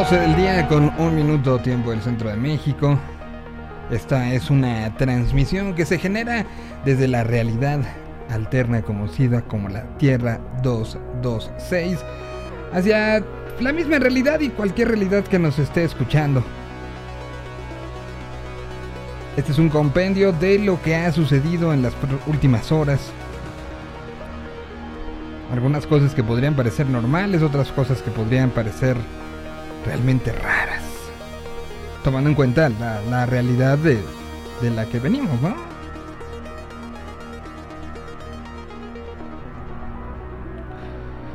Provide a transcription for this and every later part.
12 del día con un minuto tiempo del centro de México. Esta es una transmisión que se genera desde la realidad alterna conocida como la Tierra 226 hacia la misma realidad y cualquier realidad que nos esté escuchando. Este es un compendio de lo que ha sucedido en las últimas horas. Algunas cosas que podrían parecer normales, otras cosas que podrían parecer realmente raras. Tomando en cuenta la, realidad de, de la que venimos, ¿no?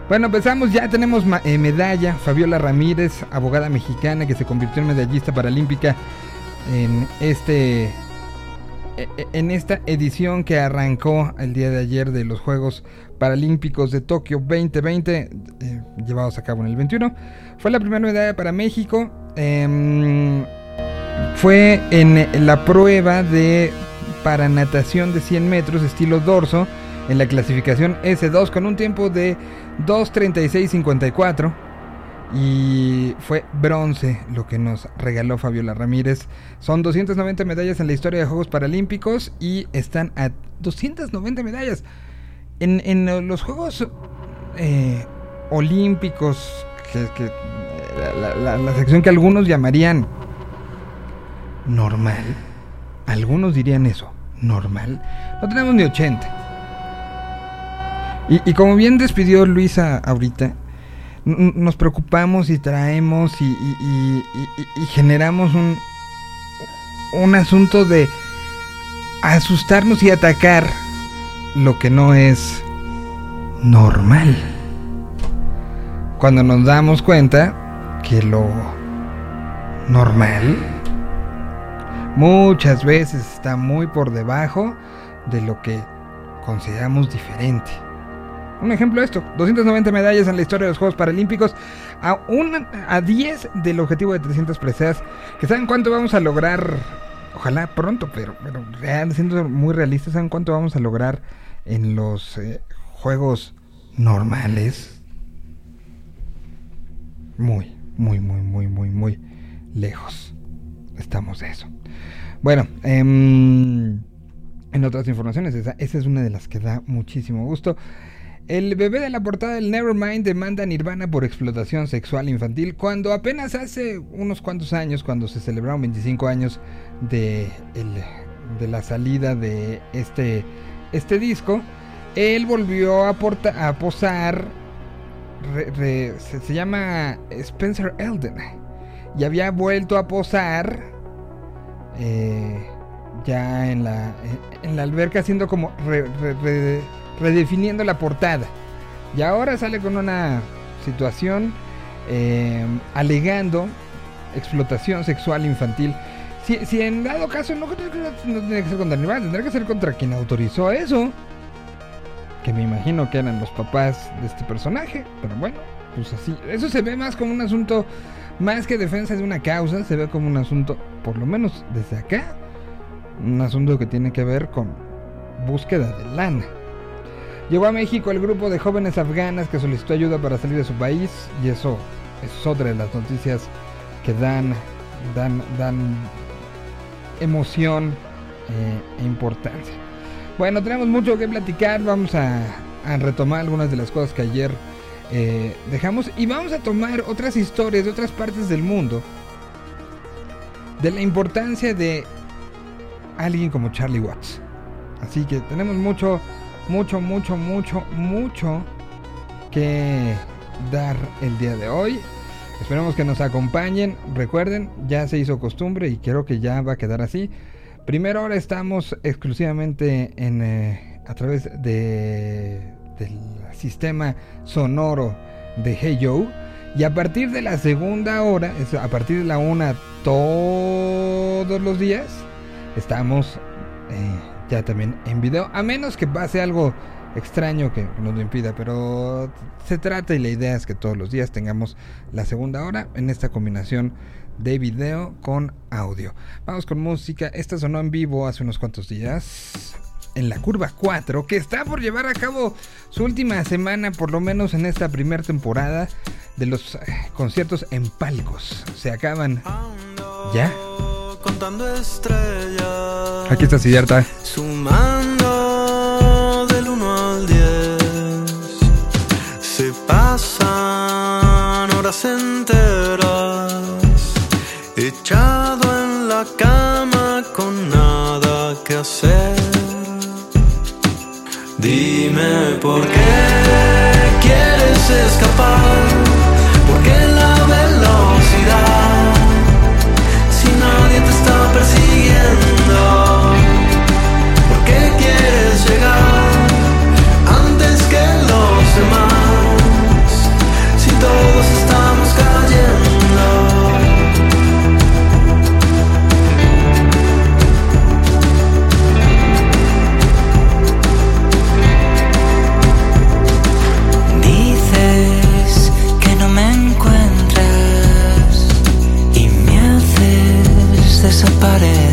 Bueno, empezamos, ya tenemos eh, medalla. Fabiola Ramírez, abogada mexicana que se convirtió en medallista paralímpica en este en esta edición que arrancó el día de ayer de los Juegos Paralímpicos de Tokio 2020, eh, llevados a cabo en el 21. Fue la primera medalla para México. Em, fue en la prueba de para natación de 100 metros estilo dorso en la clasificación S2 con un tiempo de 2.36.54 y fue bronce lo que nos regaló Fabiola Ramírez. Son 290 medallas en la historia de Juegos Paralímpicos y están a 290 medallas. En, los Juegos eh, Olímpicos, que, la, la, sección que algunos llamarían normal, algunos dirían eso, normal, no tenemos ni 80. Y, y como bien despidió Luisa ahorita, nos preocupamos y traemos y, generamos un, un asunto de asustarnos y atacar lo que no es normal. Cuando nos damos cuenta que lo normal muchas veces está muy por debajo de lo que consideramos diferente. Un ejemplo de esto, 290 medallas en la historia de los Juegos Paralímpicos, a, a 10 del objetivo de 300 preseas, que saben cuánto vamos a lograr, ojalá pronto, pero, pero siendo muy realistas, saben cuánto vamos a lograr en los eh, Juegos normales. Muy, muy, muy, muy, muy, muy lejos estamos de eso. Bueno, em, en otras informaciones, esa, esa es una de las que da muchísimo gusto. El bebé de la portada del Nevermind demanda a Nirvana por explotación sexual infantil cuando apenas hace unos cuantos años, cuando se celebraron 25 años de, de la salida de este, este disco, él volvió a, posar, se, llama Spencer Elden, y había vuelto a posar eh, ya en la, en la alberca haciendo como redefiniendo la portada. Y ahora sale con una situación eh, alegando explotación sexual infantil. Si, en dado caso no, no, tiene que ser contra animales, tendría que ser contra quien autorizó eso. Que me imagino que eran los papás de este personaje. Pero bueno, pues así. Eso se ve más como un asunto, más que defensa de una causa, se ve como un asunto, por lo menos desde acá, un asunto que tiene que ver con búsqueda de lana. Llegó a México el grupo de jóvenes afganas que solicitó ayuda para salir de su país y eso es otra de las noticias que dan, dan, dan emoción eh, e importancia. Bueno, tenemos mucho que platicar, vamos a, retomar algunas de las cosas que ayer eh, dejamos y vamos a tomar otras historias de otras partes del mundo de la importancia de alguien como Charlie Watts. Así que tenemos mucho mucho, mucho, mucho, mucho que dar el día de hoy. Esperemos que nos acompañen. Recuerden, ya se hizo costumbre y creo que ya va a quedar así. Primero ahora estamos exclusivamente en, eh, a través de, del sistema sonoro de Hey Joe. Y a partir de la segunda hora, a partir de la una todos los días, estamos... Eh, ya también en video, a menos que pase algo extraño que nos lo impida, pero se trata y la idea es que todos los días tengamos la segunda hora en esta combinación de video con audio. Vamos con música, esta sonó en vivo hace unos cuantos días en la curva 4, que está por llevar a cabo su última semana, por lo menos en esta primera temporada. de los eh, conciertos en palcos. Se acaban ya. Contando estrellas. Aquí está Siddhartha. Sumando del 1 al 10. Se pasan horas enteras. Echado en la cama con nada que hacer. Dime por qué quieres escapar. Haces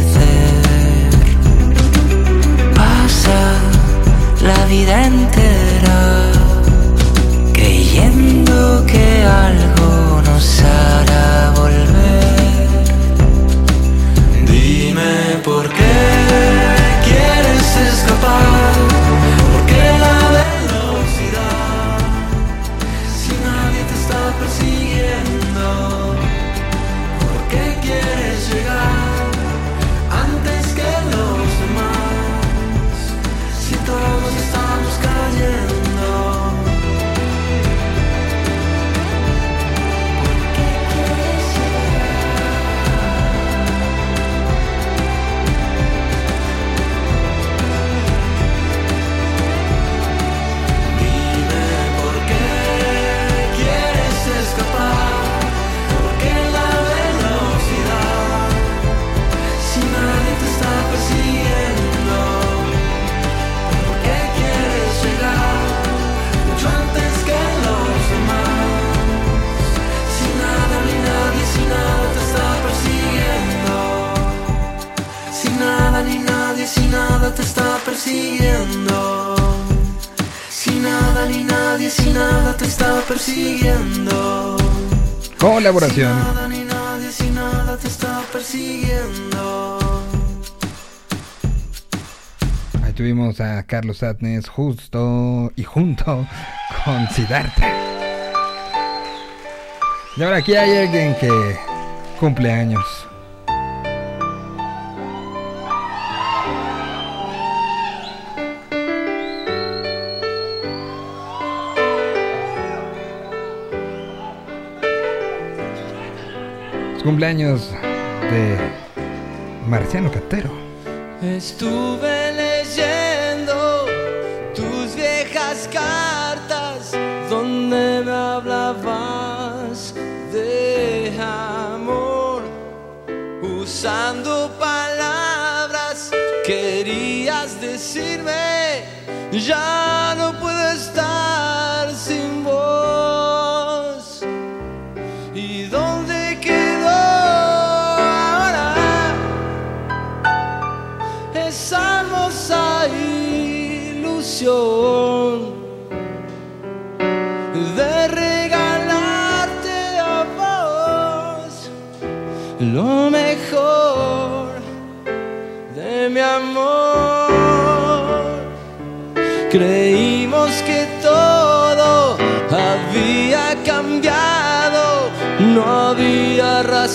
persiguiendo. Ahí tuvimos a Carlos Atnes justo y junto con Siddhartha. Y ahora aquí hay alguien que cumple años. Cumpleaños de Marciano Catero. Estuve leyendo tus viejas cartas donde me hablabas de amor, usando palabras querías decirme, ya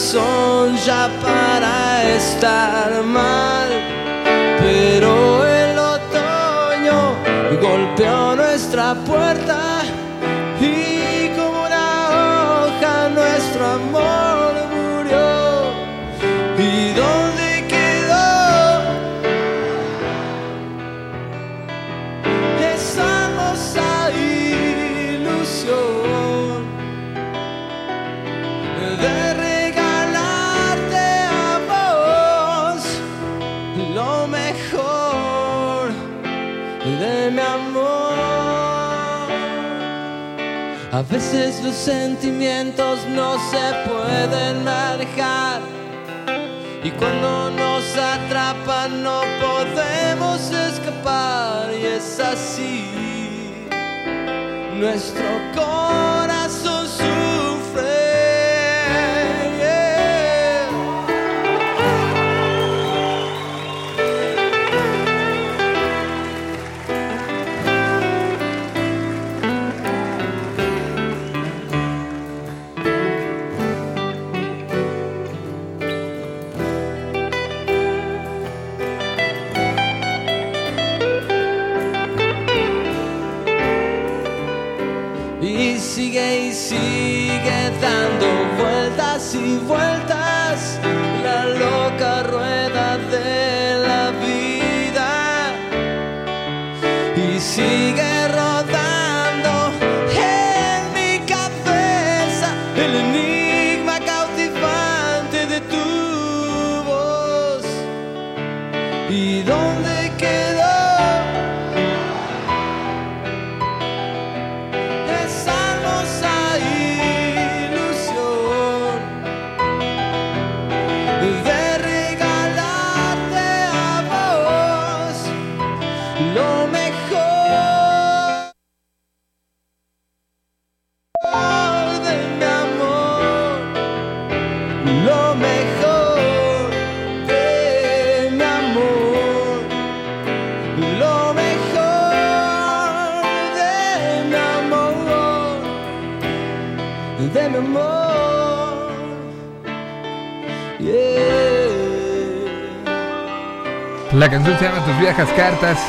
razón ya para estar mal pero el otoño golpeó nuestra puerta veces los sentimientos no se pueden manejar y cuando nos atrapan no podemos escapar y es así. Nuestro corazón sigue cartas.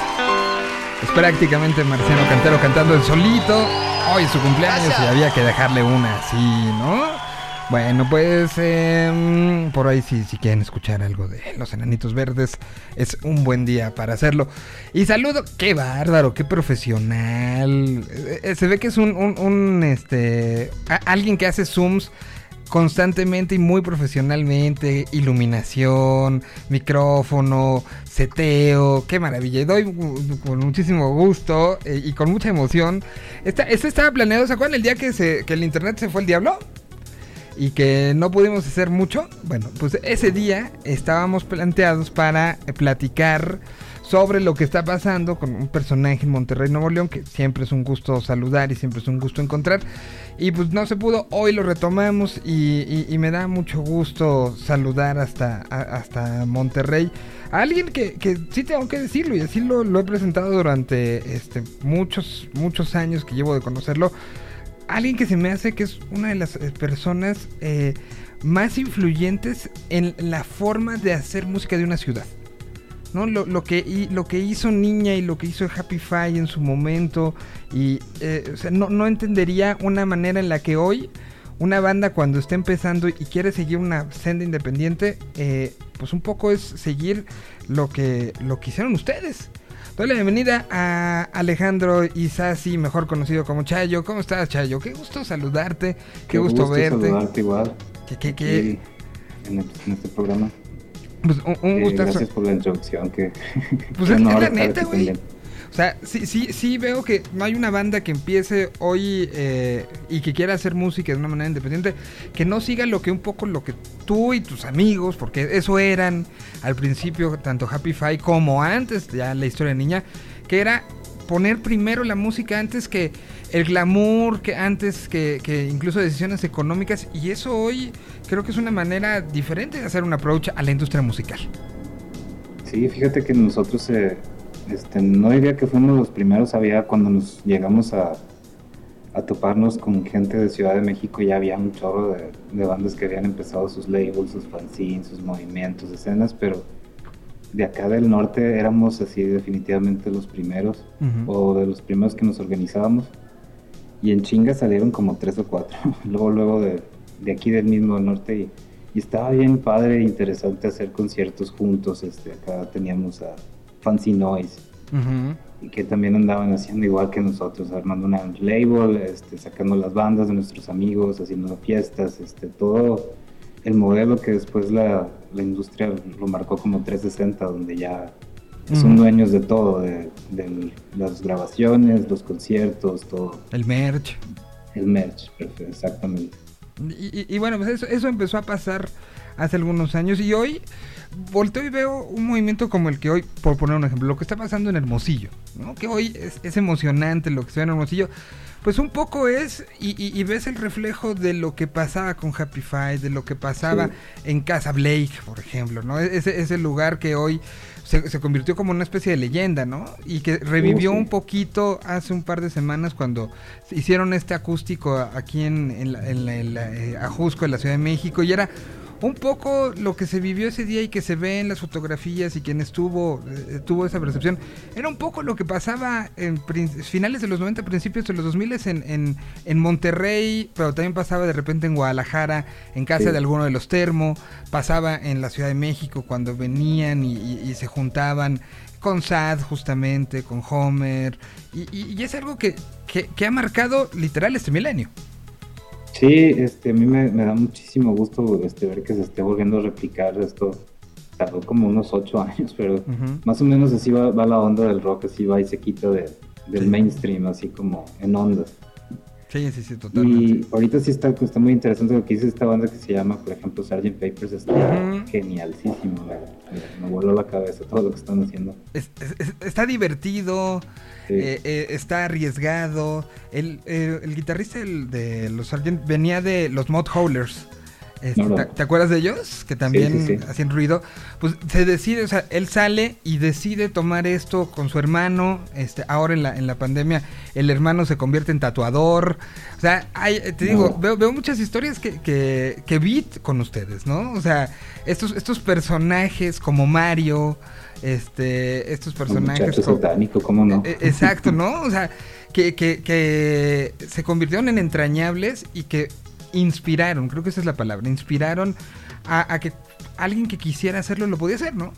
Es prácticamente Marciano Cantero cantando el solito. Hoy es su cumpleaños y había que dejarle una así, ¿no? Bueno, pues em, por ahí si, si quieren escuchar algo de Los Enanitos Verdes, es un buen día para hacerlo. Y saludo, qué bárbaro, qué profesional. Eh, eh, se ve que es un, un- un, este, a- alguien que hace zooms constantemente y muy profesionalmente, iluminación, micrófono, seteo, qué maravilla. Y doy con muchísimo gusto eh, y con mucha emoción. Esta, esto estaba planeado, ¿se acuerdan el día que, se, que el internet se fue al diablo? Y que no pudimos hacer mucho. Bueno, pues ese día estábamos planteados para platicar sobre lo que está pasando con un personaje en Monterrey, Nuevo León, que siempre es un gusto saludar y siempre es un gusto encontrar. Y pues no se pudo, hoy lo retomamos y, y- me da mucho gusto saludar hasta, a- hasta Monterrey. Alguien que, que sí tengo que decirlo y así lo, lo he presentado durante este, muchos, muchos años que llevo de conocerlo. Alguien que se me hace que es una de las eh, personas eh, más influyentes en la forma de hacer música de una ciudad. ¿No? Lo, lo que, hi- lo que hizo Niña y lo que hizo Happy Five en su momento. Y eh, o sea, no, no entendería una manera en la que hoy una banda cuando está empezando y quiere seguir una senda independiente, eh, pues un poco es seguir lo que, lo que hicieron ustedes. Doy la bienvenida a Alejandro Isasi, mejor conocido como Chayo. ¿Cómo estás, Chayo? Qué gusto saludarte, qué, gusto, verte. saludarte igual. Aquí en, el- en este programa. Pues, un, un Eh, gustazo. gracias por la introducción. Que, Pues es, la neta, aquí güey. O sea, sí, sí, sí veo que no hay una banda que empiece hoy eh, y que quiera hacer música de una manera independiente, que no siga lo que un poco lo que tú y tus amigos, porque eso eran al principio tanto Happy Five como antes, ya la historia de niña, que era poner primero la música antes que el glamour, que antes que, incluso decisiones económicas, y eso hoy creo que es una manera diferente de hacer un approach a la industria musical. Sí, fíjate que nosotros, eh, este, no diría que fuimos los primeros, había cuando nos llegamos a, a toparnos con gente de Ciudad de México, ya había un chorro de, de bandas que habían empezado sus labels, sus fanzines, sus movimientos, escenas, pero de acá del norte éramos así definitivamente los primeros, o de los primeros que nos organizábamos. Y en chinga salieron como tres o cuatro, luego, luego de, de aquí del mismo norte y, y estaba bien padre e interesante hacer conciertos juntos. Este, acá teníamos a Fancy Noise y que también andaban haciendo igual que nosotros, armando una label, este, sacando las bandas de nuestros amigos, haciendo fiestas, este, todo el modelo que después la, la industria lo marcó como 360, donde ya son dueños de todo, de, de las grabaciones, los conciertos, todo, El merch. el merch, perfecto, exactamente. Y, y- y bueno, pues eso, eso empezó a pasar hace algunos años y hoy volteo y veo un movimiento como el que hoy, por poner un ejemplo, lo que está pasando en Hermosillo, ¿no? Que hoy es, es emocionante lo que se ve en Hermosillo. Pues un poco es, y, y- y ves el reflejo de lo que pasaba con Happy Five, de lo que pasaba Sí. en Casa Blake, por ejemplo, ¿no? E-, Ese, ese lugar que hoy se, se convirtió como una especie de leyenda, ¿no? Y que revivió sí. un poquito hace un par de semanas cuando hicieron este acústico aquí en, en la- en la- en la, eh, Ajusco, en la Ciudad de México, y era un poco lo que se vivió ese día y que se ve en las fotografías y quien estuvo, eh, tuvo esa percepción, era un poco lo que pasaba en finales de los 90, principios de los 2000 en, en, en Monterrey, pero también pasaba de repente en Guadalajara, en casa Sí. de alguno de los termo, pasaba en la Ciudad de México cuando venían y, y- y se juntaban con Sad justamente, con Homer, y, y- y es algo que, que, que ha marcado literal este milenio. Sí, este, a mí me, me da muchísimo gusto este, ver que se esté volviendo a replicar esto. Tardó como unos ocho años, pero más o menos así va, va la onda del rock, así va y se quita de- del Sí. mainstream, así como en ondas. Sí, sí, sí, totalmente. Y ahorita sí está, está muy interesante lo que dice esta banda que se llama, por ejemplo, Sgt. Papers, está Ujú. genialísimo, me, voló la cabeza todo lo que están haciendo. Es- es- es- está divertido, Sí. eh, eh, está arriesgado. El, eh, el guitarrista del- de los Sargent venía de los Mod Howlers. Este, No, no. ¿te, acuerdas de ellos? Que también sí, sí. hacían ruido. Pues se decide, o sea, él sale y decide tomar esto con su hermano. Este, ahora en la, en la pandemia, el hermano se convierte en tatuador. O sea, hay, te digo, veo, veo muchas historias que, que, que vi con ustedes, ¿no? O sea, estos, estos personajes como Mario, este, estos personajes como- satánico, ¿cómo no? eh, Exacto, ¿no? O sea, que, que, que se convirtieron en entrañables y que inspiraron, creo que esa es la palabra, inspiraron a, a que alguien que quisiera hacerlo lo podía hacer, ¿no?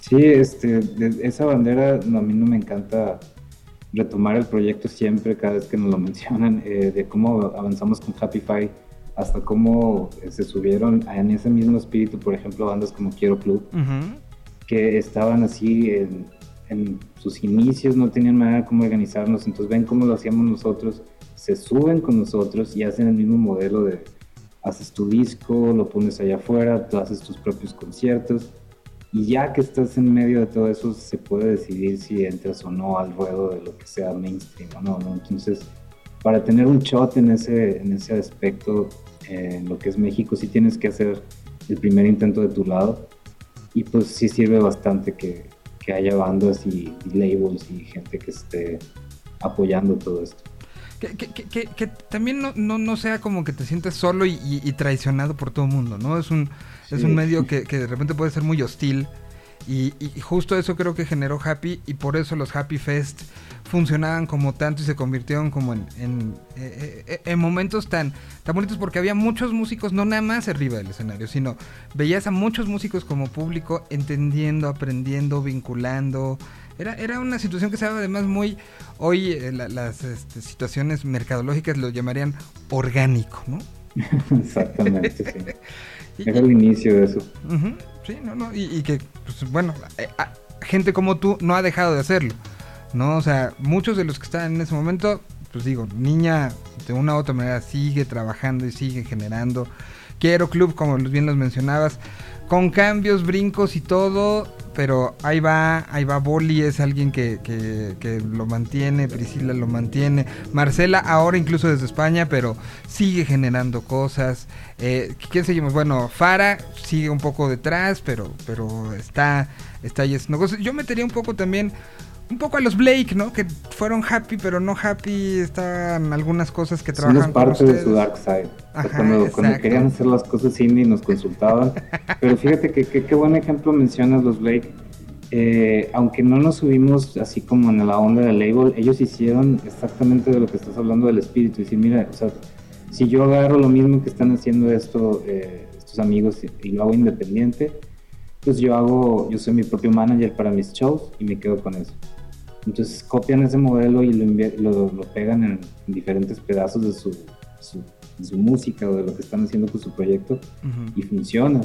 Sí, este, de- esa bandera no, a mí no me encanta retomar el proyecto siempre, cada vez que nos lo mencionan, eh, de cómo avanzamos con Happy Five hasta cómo eh, se subieron en ese mismo espíritu, por ejemplo, bandas como Quiero Club, que estaban así en, en sus inicios, no tenían manera cómo organizarnos, entonces ven cómo lo hacíamos nosotros, se suben con nosotros y hacen el mismo modelo de haces tu disco, lo pones allá afuera, tú haces tus propios conciertos y ya que estás en medio de todo eso se puede decidir si entras o no al ruedo de lo que sea mainstream o no, ¿no? Entonces, para tener un shot en ese, en ese aspecto, eh, en lo que es México, sí tienes que hacer el primer intento de tu lado y pues sí sirve bastante que, que haya bandas y, y labels y gente que esté apoyando todo esto. Que, que- que- que- también no, no, no sea como que te sientes solo y, y- y traicionado por todo el mundo, ¿no? Es un, es Sí. un medio que, de repente puede ser muy hostil. Y, y- justo eso creo que generó Happy y por eso los Happy Fest funcionaban como tanto y se convirtieron como en, en, eh, eh, en momentos tan, tan bonitos porque había muchos músicos, no nada más arriba del escenario, sino veías a muchos músicos como público entendiendo, aprendiendo, vinculando. Era, era una situación que se daba además muy... Hoy eh, la- las este, situaciones mercadológicas lo llamarían orgánico, ¿no? Exactamente, sí. Era el inicio de eso. Sí, no, no, y, y que, pues, bueno, eh, ah, gente como tú no ha dejado de hacerlo, ¿no? O sea, muchos de los que están en ese momento, pues digo, niña de una u otra manera sigue trabajando y sigue generando. Quiero Club, como bien los mencionabas, con cambios, brincos y todo, pero ahí va, ahí va Boli, es alguien que, que, que lo mantiene, Priscila lo mantiene, Marcela ahora incluso desde España, pero sigue generando cosas. Eh, ¿Quién seguimos? Bueno, Fara sigue un poco detrás, pero, pero está, está ahí haciendo cosas. Yo metería un poco también, un poco a los Blake, ¿no? Que fueron happy, pero no happy, están algunas cosas que Somos trabajan con parte de su dark side. Ajá, cuando, cuando querían hacer las cosas indie nos consultaban. Pero fíjate que que- qué buen ejemplo mencionas los Blake. Eh, aunque no nos subimos así como en la onda del label, ellos hicieron exactamente de lo que estás hablando del espíritu. Y decir, mira, o sea, si yo agarro lo mismo que están haciendo esto, eh, estos amigos y, y lo hago independiente, pues yo hago, yo soy mi propio manager para mis shows y me quedo con eso. Entonces copian ese modelo y lo, lo, lo pegan en, en diferentes pedazos de su, su- de su música o de lo que están haciendo con su proyecto Ujú. y funciona.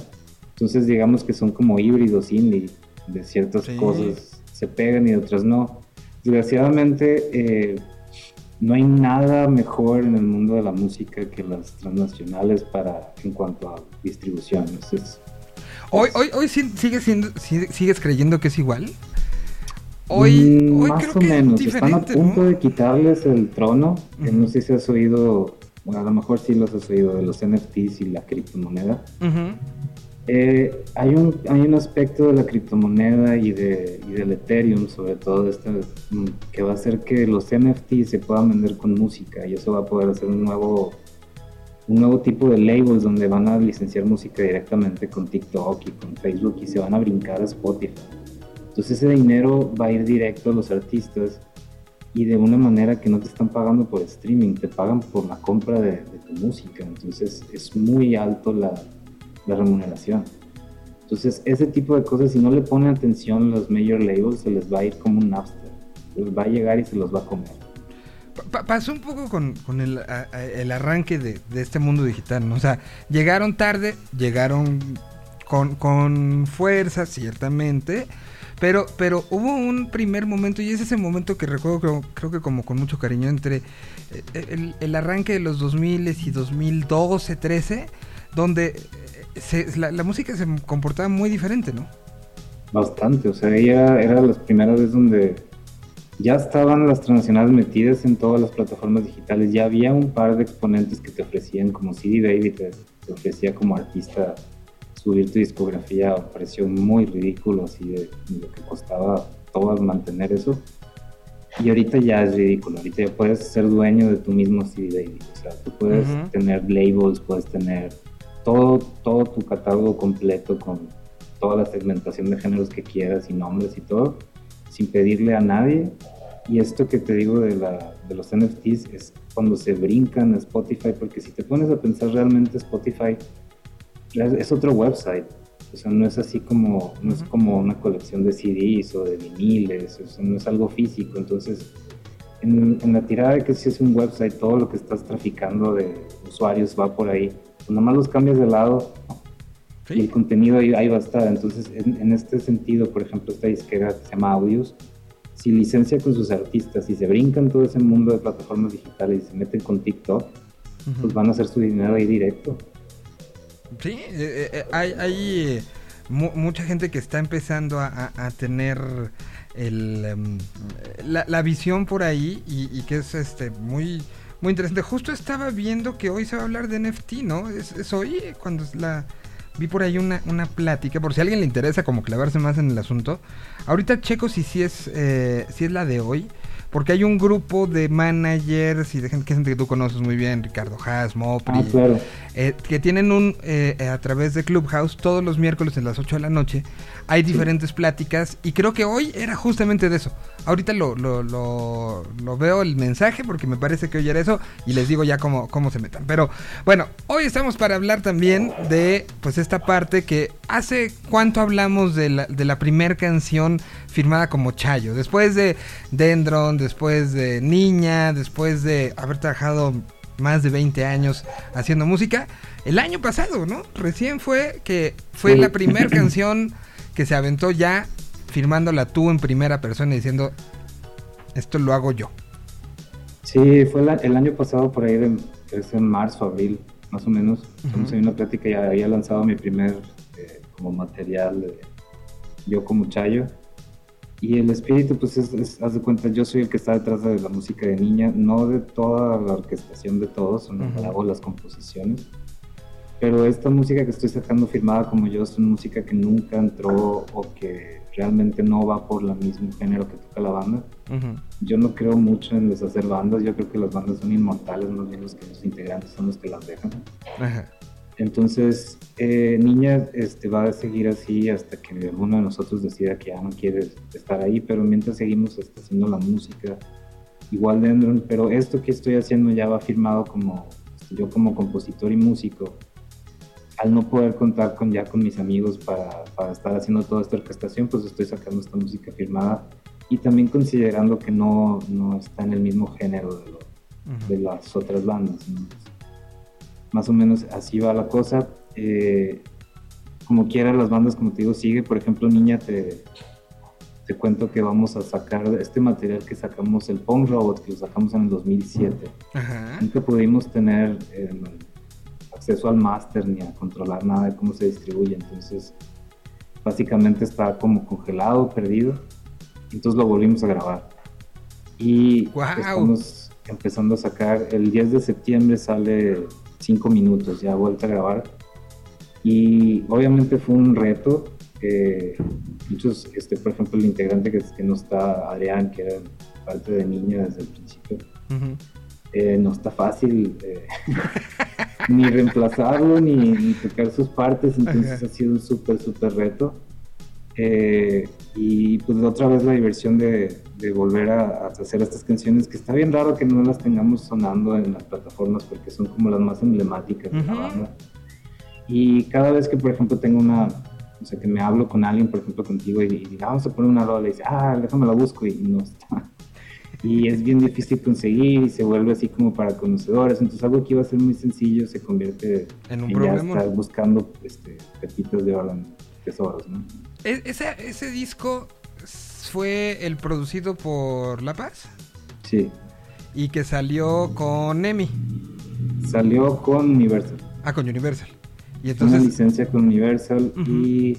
Entonces digamos que son como híbridos indie, de ciertas Sí. cosas se pegan y de otras no. Desgraciadamente eh, no hay nada mejor en el mundo de la música que las transnacionales para en cuanto a distribución. Entonces, Hoy, hoy, hoy sigues, siendo, sigues creyendo que es igual. Hoy, Mm, hoy más creo o que menos, es están a punto ¿no? de quitarles el trono. que Ujú. No sé si has oído, bueno, a lo mejor sí los has oído, de los NFTs y la criptomoneda. Ujú. Eh, hay, un, hay un aspecto de la criptomoneda y, de, y del Ethereum, sobre todo, este, mm, que va a hacer que los NFTs se puedan vender con música y eso va a poder hacer un nuevo, un nuevo tipo de labels donde van a licenciar música directamente con TikTok y con Facebook y se van a brincar a Spotify. Entonces ese dinero va a ir directo a los artistas y de una manera que no te están pagando por streaming, te pagan por la compra de, de tu música. Entonces es muy alto la, la remuneración. Entonces, ese tipo de cosas, si no le ponen atención los major labels, se les va a ir como un Napster. Les va a llegar y se los va a comer. Pa- pasó un poco con, con el, a- el arranque de, de este mundo digital, ¿no? O sea, llegaron tarde, llegaron con, con fuerza, ciertamente, pero, pero hubo un primer momento, y es ese momento que recuerdo, creo, creo que como con mucho cariño, entre eh, el, arranque de los 2000 y 2012, 13, donde eh, se- la, la música se comportaba muy diferente, ¿no? Bastante, o sea, ella era las primeras veces donde ya estaban las transnacionales metidas en todas las plataformas digitales. Ya había un par de exponentes que te ofrecían, como CD Baby, te ofrecía como artista subir tu discografía a precio muy ridículo, así de, de lo que costaba todo mantener eso. Y ahorita ya es ridículo, ahorita ya puedes ser dueño de tu mismo CD Baby. O sea, tú puedes Ujú. tener labels, puedes tener todo, todo tu catálogo completo con toda la segmentación de géneros que quieras y nombres y todo, sin pedirle a nadie. Y esto que te digo de, la, de los NFTs es cuando se brincan a Spotify, porque si te pones a pensar realmente Spotify es, otro website. O sea, no es así como, no es como una colección de CDs o de viniles, o sea, no es algo físico. Entonces, en, en la tirada de que si es un website, todo lo que estás traficando de usuarios va por ahí. Pues nada más los cambias de lado y el contenido ahí, ahí va a estar. Entonces, en, en este sentido, por ejemplo, esta disquera que se llama Audios, si licencia con sus artistas y se brincan todo ese mundo de plataformas digitales y se meten con TikTok, pues van a hacer su dinero ahí directo. Sí, eh, eh, eh, hay, hay mu- mucha gente que está empezando a, tener em, la, visión por ahí y, que es este muy muy interesante. Justo estaba viendo que hoy se va a hablar de NFT, ¿no? Es, hoy cuando vi por ahí una, una plática, por si a alguien le interesa como clavarse más en el asunto. Ahorita checo si sí es, eh, si es la de hoy. Porque hay un grupo de managers y de gente, que gente que tú conoces muy bien, Ricardo Haas, Mopri, Ah, claro. eh, que tienen un eh, a través de Clubhouse todos los miércoles a las 8 de la noche hay diferentes pláticas y creo que hoy era justamente de eso. Ahorita lo, lo, lo, lo veo el mensaje porque me parece que hoy era eso y les digo ya cómo, cómo se metan. Pero bueno hoy estamos para hablar también de pues esta parte que hace cuánto hablamos de la, de la primer canción firmada como Chayo. Después de Dendron después de Niña después de haber trabajado más de 20 años haciendo música. El año pasado, ¿no? Recién fue que fue Sí. la primera canción que se aventó ya firmándola tú en primera persona y diciendo, esto lo hago yo. Sí, fue la- el año pasado por ahí, de, es en marzo, abril, más o menos. Estamos en una plática y había lanzado mi primer eh, como material yo como Chayo. Y el espíritu, pues, es, es- haz de cuenta, yo soy el que está detrás de la música de niña, no de toda la orquestación de todos, no hago las composiciones. Pero esta música que estoy sacando firmada como yo es una música que nunca entró o que realmente no va por el mismo género que toca la banda. Yo no creo mucho en deshacer bandas, yo creo que las bandas son inmortales, más bien los que los integrantes son los que las dejan. Ajá. Entonces, eh, Niña este, va a seguir así hasta que uno de nosotros decida que ya no quiere estar ahí, pero mientras seguimos este, haciendo la música, igual de pero esto que estoy haciendo ya va firmado como este, yo como compositor y músico. Al no poder contar con ya con mis amigos para, para estar haciendo toda esta orquestación, pues estoy sacando esta música firmada y también considerando que no, no está en el mismo género de, lo- Ujú. de las otras bandas. ¿no? Más o menos así va la cosa. Eh, como quiera, las bandas, como te digo, sigue. Por ejemplo, Niña, te, te cuento que vamos a sacar este material que sacamos, el Pong Robot, que lo sacamos en el 2007. Ajá. Nunca pudimos tener eh, acceso al máster ni a controlar nada de cómo se distribuye. Entonces, básicamente está como congelado, perdido. Entonces lo volvimos a grabar. Y ¡Guau! estamos empezando a sacar. El 10 de septiembre sale 5 minutos, ya vuelta a grabar. Y obviamente fue un reto. muchos, este, por ejemplo, el integrante que, que no está, Adrián, que era parte de niña desde el principio, eh, no está fácil eh, ni reemplazarlo ni, ni tocar sus partes, entonces ha sido un súper, súper reto. Eh, y pues otra vez la diversión de, de volver a, a hacer estas canciones, que está bien raro que no las tengamos sonando en las plataformas porque son como las más emblemáticas de la banda. Y cada vez que, por ejemplo, tengo una, o sea, que me hablo con alguien, por ejemplo, contigo, y, y digo, "Ah, vamos a poner una rola, y dice, ah, déjame la busco, y no está. Y es bien difícil conseguir, y se vuelve así como para conocedores. Entonces, algo que iba a ser muy sencillo se convierte En un ya problema. estar buscando este, pepitas de oro, en tesoros, ¿no? E- ese, ese disco fue el producido por La Paz Sí, y que salió con Emi. salió con Universal. Ah, con Universal. Y una entonces. licencia con Universal y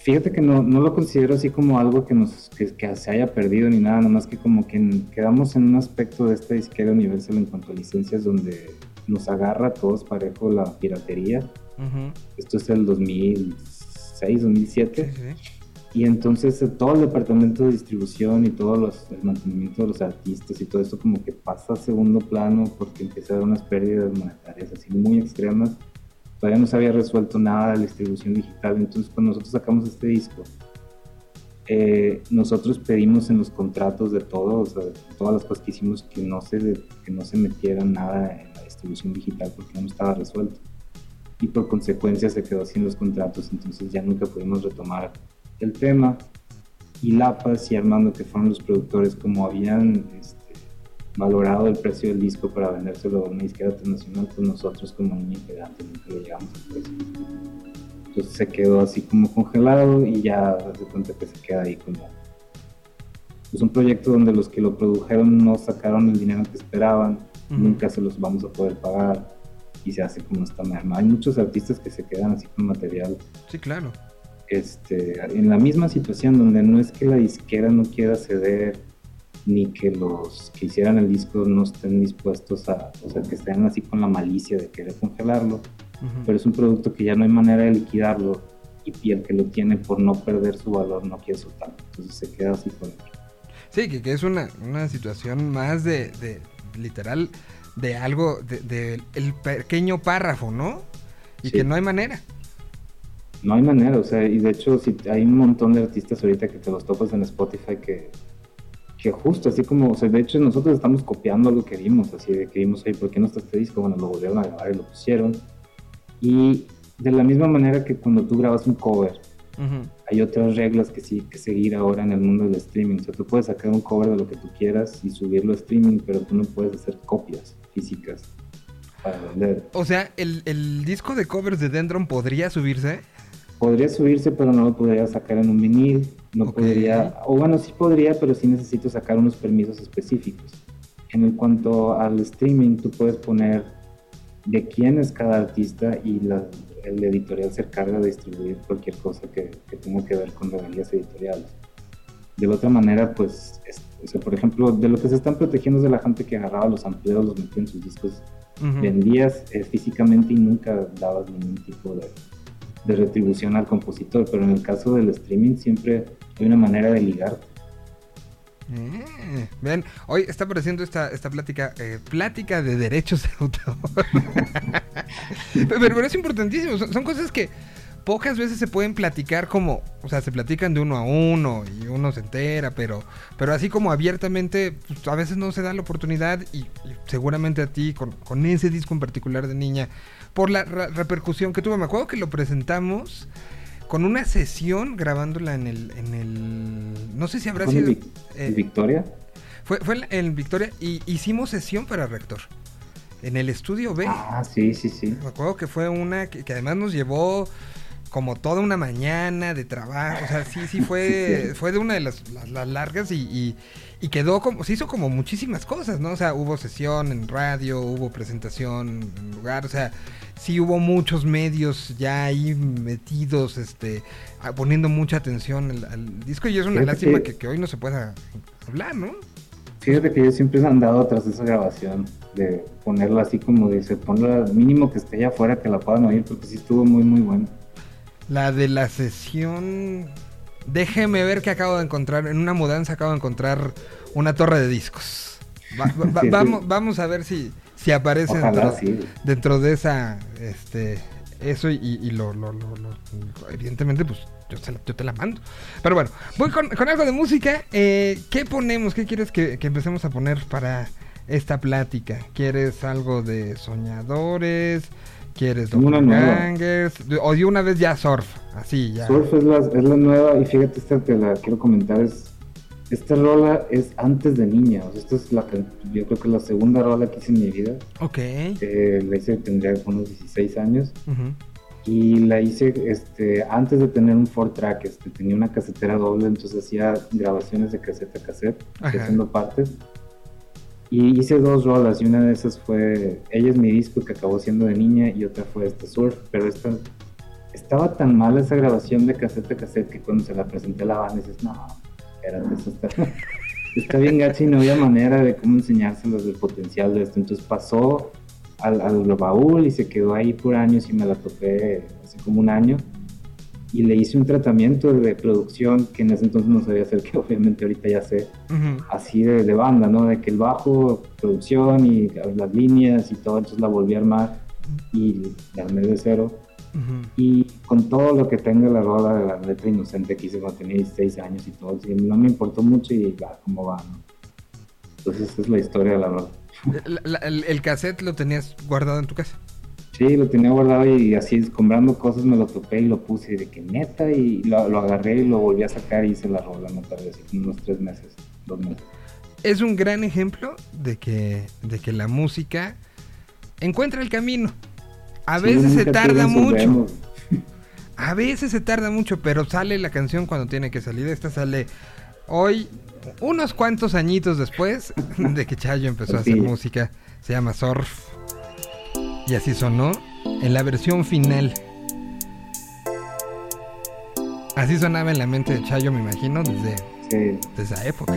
fíjate que no, no lo considero así como algo que nos que, que se haya perdido ni nada, nomás que como que en- quedamos en un aspecto de esta disquera Universal en cuanto a licencias donde nos agarra a todos parejo la piratería. Esto es el 2006, 2007. Sí, sí. Y entonces eh, todo el departamento de distribución y todo los, el mantenimiento de los artistas y todo esto como que pasa a segundo plano porque empezaron unas pérdidas monetarias así muy extremas. Todavía no se había resuelto nada de la distribución digital. Entonces cuando nosotros sacamos este disco, eh, nosotros pedimos en los contratos de todo, o sea, todas las cosas que hicimos, que no se, que no se metiera nada en la distribución digital porque no estaba resuelto. Y por consecuencia se quedó sin los contratos, entonces ya nunca pudimos retomar el tema. Y Lapas y Armando, que fueron los productores, como habían este, valorado el precio del disco para vendérselo a una disquera internacional, pues nosotros como niño integrante nunca le llegamos al precio. Entonces se quedó así como congelado y ya se cuenta que se queda ahí como... Es un proyecto donde los que lo produjeron no sacaron el dinero que esperaban, Ujú. nunca se los vamos a poder pagar y se hace como esta merma. Hay muchos artistas que se quedan así con material Sí, claro. este, en la misma situación donde no es que la disquera no quiera ceder ni que los que hicieran el disco no estén dispuestos a, o sea, que estén así con la malicia de querer congelarlo, Ujú. pero es un producto que ya no hay manera de liquidarlo y, el que lo tiene por no perder su valor no quiere soltarlo, entonces se queda así por dentro. Sí, que, que es una, una situación más de, de literal, de algo, de, de el pequeño párrafo, ¿no? Y Sí. que no hay manera. No hay manera, o sea, y de hecho si hay un montón de artistas ahorita que te los topas en Spotify que, que justo así como, o sea, de hecho nosotros estamos copiando algo que vimos, así de que vimos ahí, ¿por qué no está este disco? Bueno, lo volvieron a grabar y lo pusieron. Y de la misma manera que cuando tú grabas un cover, hay otras reglas que sí que seguir ahora en el mundo del streaming. O sea, tú puedes sacar un cover de lo que tú quieras y subirlo a streaming, pero tú no puedes hacer copias físicas para vender. O sea, el, el disco de covers de Dendron podría subirse. Podría subirse, pero no lo podría sacar en un vinil. No Ok. podría, o bueno, sí podría, pero sí necesito sacar unos permisos específicos. En el cuanto al streaming, tú puedes poner de quién es cada artista y la- el editorial se encarga de distribuir cualquier cosa que, que tenga que ver con regalías editoriales. De la otra manera, pues, es- o sea, por ejemplo, de lo que se están protegiendo es de la gente que agarraba los amplios, los metía en sus discos vendías eh, físicamente y nunca dabas ningún tipo de, de retribución al compositor, pero en el caso del streaming siempre hay una manera de ligarte. Eh, Vean, hoy está apareciendo esta, esta plática, eh, plática de derechos de autor. pero, pero es importantísimo, son, son cosas que pocas veces se pueden platicar como, o sea, se platican de uno a uno y uno se entera, pero, pero así como abiertamente, pues, a veces no se da la oportunidad y, y seguramente a ti con, con ese disco en particular de niña, por la repercusión que tuvo, me acuerdo que lo presentamos con una sesión grabándola en el, en el, no sé si habrá ¿Con el sido... Eh, Victoria? fue, fue en- en Victoria y hicimos sesión para Rector. En el estudio B. Ah, sí, sí, sí. Me acuerdo que fue una que, que además nos llevó como toda una mañana de trabajo. O sea, sí, sí fue, fue de una de las, las- las largas y, y- y quedó como, se hizo como muchísimas cosas, ¿no? O sea, hubo sesión en radio, hubo presentación en lugar, o sea, sí hubo muchos medios ya ahí metidos, este, poniendo mucha atención al, al disco y es una Fíjate lástima que- que, hoy no se pueda hablar, ¿no? Fíjate que yo siempre he andado tras esa grabación, de ponerla así como dice, ponla mínimo que esté allá afuera, que la puedan oír, porque sí estuvo muy, muy buena. La de la sesión. Déjeme ver que acabo de encontrar. En una mudanza acabo de encontrar una torre de discos. Va- va- va- Sí, sí. vamos, vamos a ver si, si aparece Ojalá, dentro, sí. dentro de esa, este, eso y, y lo, lo, lo- lo- evidentemente, pues yo te, la, yo te la mando. Pero bueno, voy con, con algo de música. Eh, ¿Qué ponemos? ¿Qué quieres que, que empecemos a poner para esta plática? ¿Quieres algo de soñadores? ¿Quieres Tengo una nueva. doppelgangers? O de una vez ya surf, así ya. Surf es la, es la nueva y fíjate, esta te la quiero comentar, es, esta rola es antes de niña, o sea, esta es la, que- yo creo que la segunda rola que hice en mi vida, Ok. Eh, la hice, tendría unos 16 años, Ujú. y la hice este, antes de tener un four track, este, tenía una casetera doble, entonces hacía grabaciones de caseta a cassette, haciendo partes. Y hice dos rolas y una de esas fue Ella es mi disco que acabó siendo de niña y otra fue esta Surf, pero esta estaba tan mal esa grabación de cassette a cassette que cuando se la presenté a la banda dices, no, espérate, eso está, está bien gacha y no había manera de cómo enseñárselos del potencial de esto. Entonces pasó al, al baúl y se quedó ahí por años y me la topé hace como un año y le hice un tratamiento de producción que en ese entonces no sabía hacer, que obviamente ahorita ya sé Ujú. así de, de banda, ¿no? De que el bajo, producción y las líneas y todo, entonces la volví a armar y la armé de cero. Ujú. Y con todo lo que tenga la rola de la letra inocente que hice cuando tenía 16 años y todo, no me importó mucho y va, cómo va, ¿no? Entonces esa es la historia de la rola. La- la- el, el cassette lo tenías guardado en tu casa. Sí, lo tenía guardado y así comprando cosas me lo topé y lo puse de que neta y lo, lo agarré y lo volví a sacar y hice la rola, no tardé así unos tres meses, dos meses. Es un gran ejemplo de que, de que la música encuentra el camino. A Sí, veces se tarda mucho. A veces se tarda mucho, pero sale la canción cuando tiene que salir. Esta sale hoy, unos cuantos añitos después de que Chayo empezó a hacer música. Se llama Surf. Y así sonó en la versión final. Así sonaba en la mente de Chayo, me imagino, desde, Sí. desde esa época.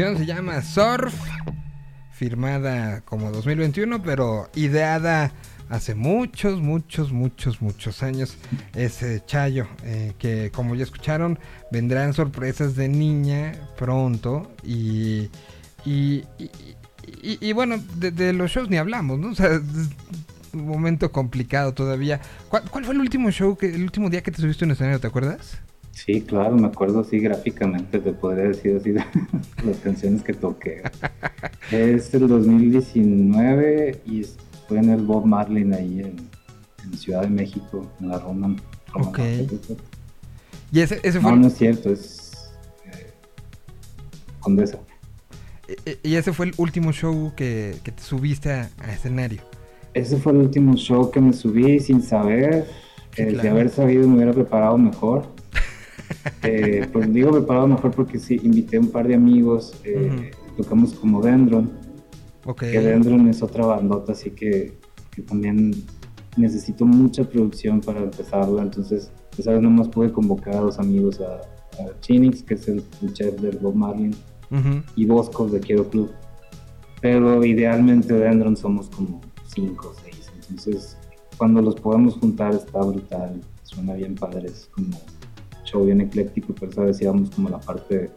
Se llama Surf, firmada como 2021, pero ideada hace muchos, muchos, muchos, muchos años. Ese Chayo, eh, que como ya escucharon, vendrán sorpresas de niña pronto y... y, y- bueno, de, los shows ni hablamos, ¿no? O sea, es un momento complicado todavía. ¿Cuál, cuál fue el último show, que, el último día que te subiste en escenario, te acuerdas? Sí, claro, me acuerdo así gráficamente, te podría decir así las canciones que toqué. Es el 2019 y fue en el Bob Marlin ahí en, en Ciudad de México, en la Roman. Roman Ok. Y ese, ese fue... No, no es cierto, es eh, Condesa. E- e- Y ese fue el último show que, que te subiste a, a escenario. Ese fue el último show que me subí sin saber. Sí, eh, De haber sabido me hubiera preparado mejor. Eh, pues digo preparado mejor porque sí, invité a un par de amigos. eh, Tocamos como Dendron. Ok. Que Dendron es otra bandota, así que, que también necesito mucha producción para empezarla. Entonces, esa vez nomás pude convocar a dos amigos, a, a Chinix, que es el, el chef del Bob Marlin, Ujú. y Bosco de Quiero Club. Pero idealmente Dendron somos como 5 o 6. Entonces, cuando los podemos juntar está brutal. Suena bien padre. Es como show bien ecléctico, pero sabes, íbamos como la parte,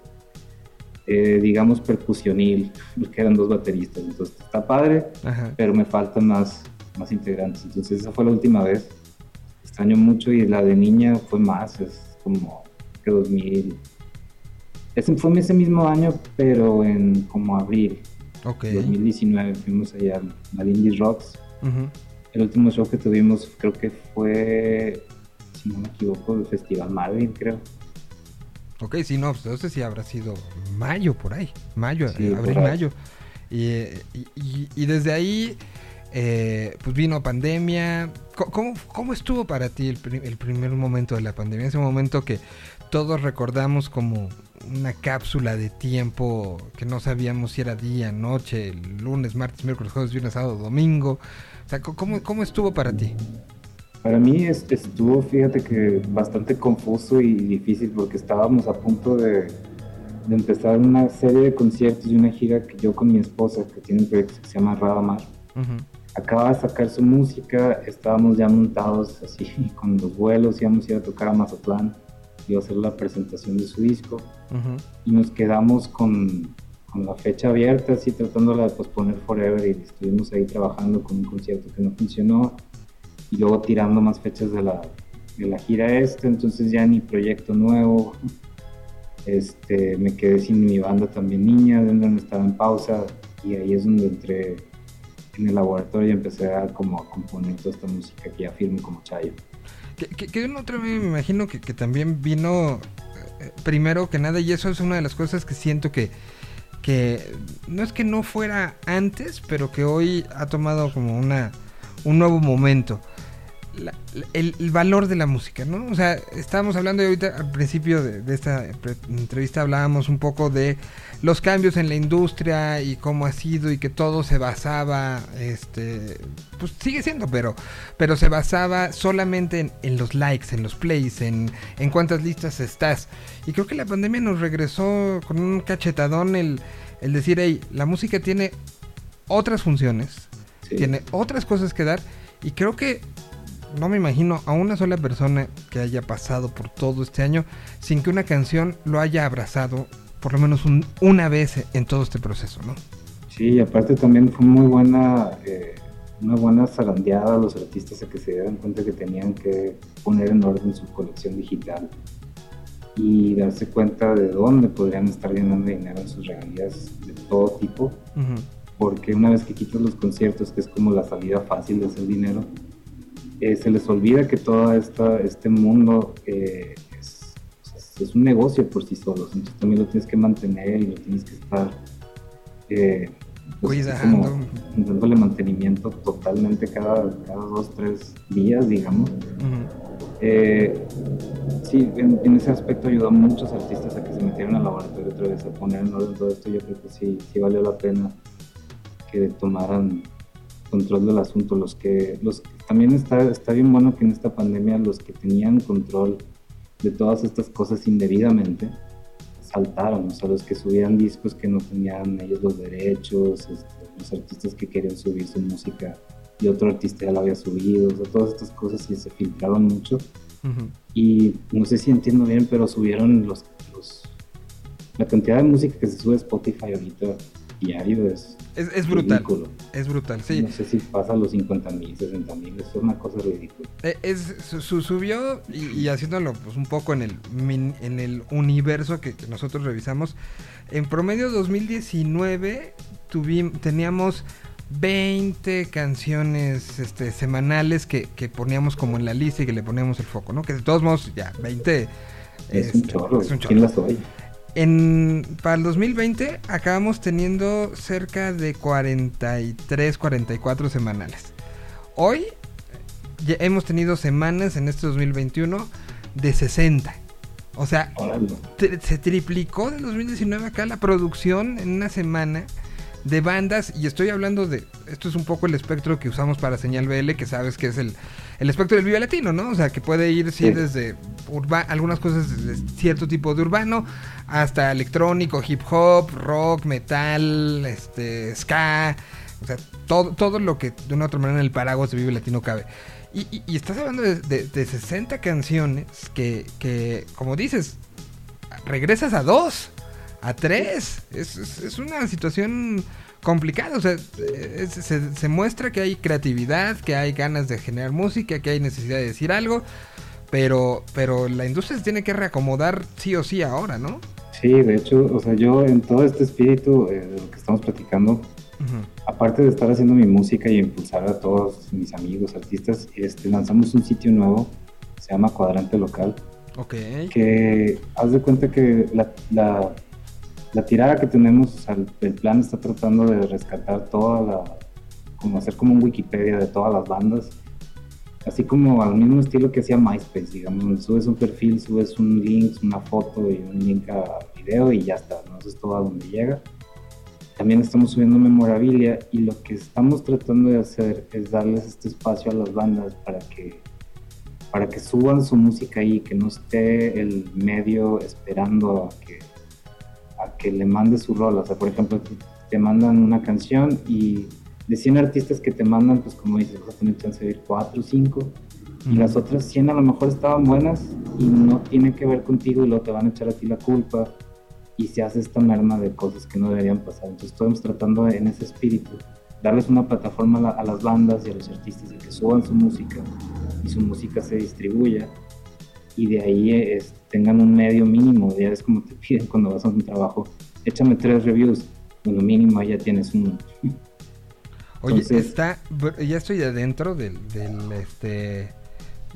eh, digamos, percusionil, porque eran dos bateristas. Entonces, está padre, Ajá. pero me faltan más, más integrantes. Entonces, esa fue la última vez. Extraño mucho y la de niña fue más, es como que 2000. Ese fue ese mismo año, pero en como abril. Ok. 2019 fuimos allá al Indie Rocks. Ujú. El último show que tuvimos creo que fue, si no me equivoco, el Festival Marvin, creo. Ok, sí, no, pues entonces sí habrá sido mayo por ahí. Mayo, Sí, eh, abril, mayo. Y, y- y- desde ahí, eh, pues vino pandemia. ¿Cómo, cómo estuvo para ti el, el primer momento de la pandemia? Ese momento que todos recordamos como una cápsula de tiempo que no sabíamos si era día, noche, lunes, martes, miércoles, jueves, viernes, sábado, domingo. O sea, ¿cómo, cómo estuvo para ti? Para mí es- estuvo, fíjate que bastante confuso y difícil porque estábamos a punto de, de empezar una serie de conciertos y una gira que yo con mi esposa, que tiene un proyecto que se llama Radamar, Ujú. acaba de sacar su música, estábamos ya montados así con los vuelos, íbamos a ir a tocar a Mazatlán, iba a hacer la presentación de su disco Ujú. y nos quedamos con, con la fecha abierta, así tratándola de posponer forever y estuvimos ahí trabajando con un concierto que no funcionó y luego tirando más fechas de la, de la gira esta, entonces ya ni proyecto nuevo, este, me quedé sin mi banda también niña, donde estaba en pausa y ahí es donde entré en el laboratorio y empecé a como a componer toda esta música que ya firmo como Chayo. Que, que, que una otra vez me imagino que, que también vino eh, primero que nada, y eso es una de las cosas que siento que, que no es que no fuera antes, pero que hoy ha tomado como una un nuevo momento. La- el, el valor de la música, ¿no? O sea, estábamos hablando y ahorita al principio de, de esta entrevista hablábamos un poco de los cambios en la industria y cómo ha sido y que todo se basaba, este, pues sigue siendo, pero, pero se basaba solamente en, en los likes, en los plays, en, en cuántas listas estás. Y creo que la pandemia nos regresó con un cachetadón el, el decir, hey, la música tiene otras funciones, Sí. tiene otras cosas que dar y creo que no me imagino a una sola persona que haya pasado por todo este año sin que una canción lo haya abrazado por lo menos un- una vez en todo este proceso, ¿no? Sí, y aparte también fue muy buena, eh, una buena zarandeada a los artistas a que se dieran cuenta que tenían que poner en orden su colección digital y darse cuenta de dónde podrían estar ganando dinero en sus regalías de todo tipo, porque una vez que quitas los conciertos, que es como la salida fácil de hacer dinero, eh, se les olvida que todo esta, este mundo eh, es, es- un negocio por sí solos, entonces también lo tienes que mantener y lo tienes que estar eh, pues, Cuidando. como dándole mantenimiento totalmente cada, cada dos, tres días, digamos. Ujú. Eh, sí, en, en ese aspecto ayudó a muchos artistas a que se metieran al laboratorio otra vez, a poner en orden todo esto. Yo creo que sí, sí valió la pena que tomaran control del asunto. Los que, los, también está, está bien bueno que en esta pandemia los que tenían control de todas estas cosas indebidamente, saltaron, o sea, los que subían discos que no tenían ellos los derechos, este, los artistas que querían subir su música y otro artista ya la había subido, o sea, todas estas cosas y se filtraron mucho. Y no sé si entiendo bien, pero subieron los, los la cantidad de música que se sube a Spotify ahorita diario es, Es, es brutal. ridículo. Es brutal, sí. No sé si pasa los 50 mil, 60 mil, es una cosa ridícula. Eh, Es, su, su- subió y, y haciéndolo pues, un poco en el, en el universo que, que nosotros revisamos. En promedio 2019 tuvim- teníamos 20 canciones este, semanales que, que poníamos como en la lista y que le poníamos el foco, ¿no? Que de todos modos ya 20 Es un este, chorro, es un ¿quién chorro. las oye? En, para el 2020 acabamos teniendo cerca de 43, 44 semanales. Hoy ya hemos tenido semanas en este 2021 de 60. O sea, se triplicó del 2019 acá la producción en una semana de bandas y estoy hablando de esto es un poco el espectro que usamos para señal BL que sabes que es el, el espectro del Viva Latino, ¿no? O sea, que puede ir sí, Sí. desde urba- algunas cosas de cierto tipo de urbano hasta electrónico, hip hop, rock, metal, este ska, o sea, todo, todo lo que de una u otra manera en el paraguas de Viva Latino cabe. Y, y- y estás hablando de, de- de 60 canciones que, que, como dices, regresas a dos, a tres. Es, es- es una situación complicada. O sea, es- se, se muestra que hay creatividad, que hay ganas de generar música, que hay necesidad de decir algo. Pero, pero la industria se tiene que reacomodar sí o sí ahora, ¿no? Sí, de hecho, o sea, yo en todo este espíritu eh, de lo que estamos platicando, aparte de estar haciendo mi música y impulsar a todos mis amigos, artistas, este, lanzamos un sitio nuevo, se llama Cuadrante Local, Ok. que haz de cuenta que la, la, la tirada que tenemos, el, plan está tratando de rescatar toda la, como hacer como un Wikipedia de todas las bandas, así como al mismo estilo que hacía MySpace, digamos, subes un perfil, subes un link, una foto y un link a video y ya está, ¿no? Eso es todo a donde llega. También estamos subiendo memorabilia y lo que estamos tratando de hacer es darles este espacio a las bandas para que para que suban su música ahí, que no esté el medio esperando a que, a que le mande su rola. O sea, por ejemplo, te, mandan una canción y de 100 artistas que te mandan, pues como dices, vas a tener chance de ir 4 o 5. Y las otras 100 a lo mejor estaban buenas y no tienen que ver contigo y luego te van a echar a ti la culpa y se hace esta merma de cosas que no deberían pasar. Entonces estamos tratando en ese espíritu, darles una plataforma a, la- a las bandas y a los artistas de que suban su música y su música se distribuya y de ahí es- tengan un medio mínimo, ya es como te piden cuando vas a un trabajo, échame tres reviews, bueno mínimo ya tienes un... Oye, Entonces- está, ya estoy adentro del, del, este,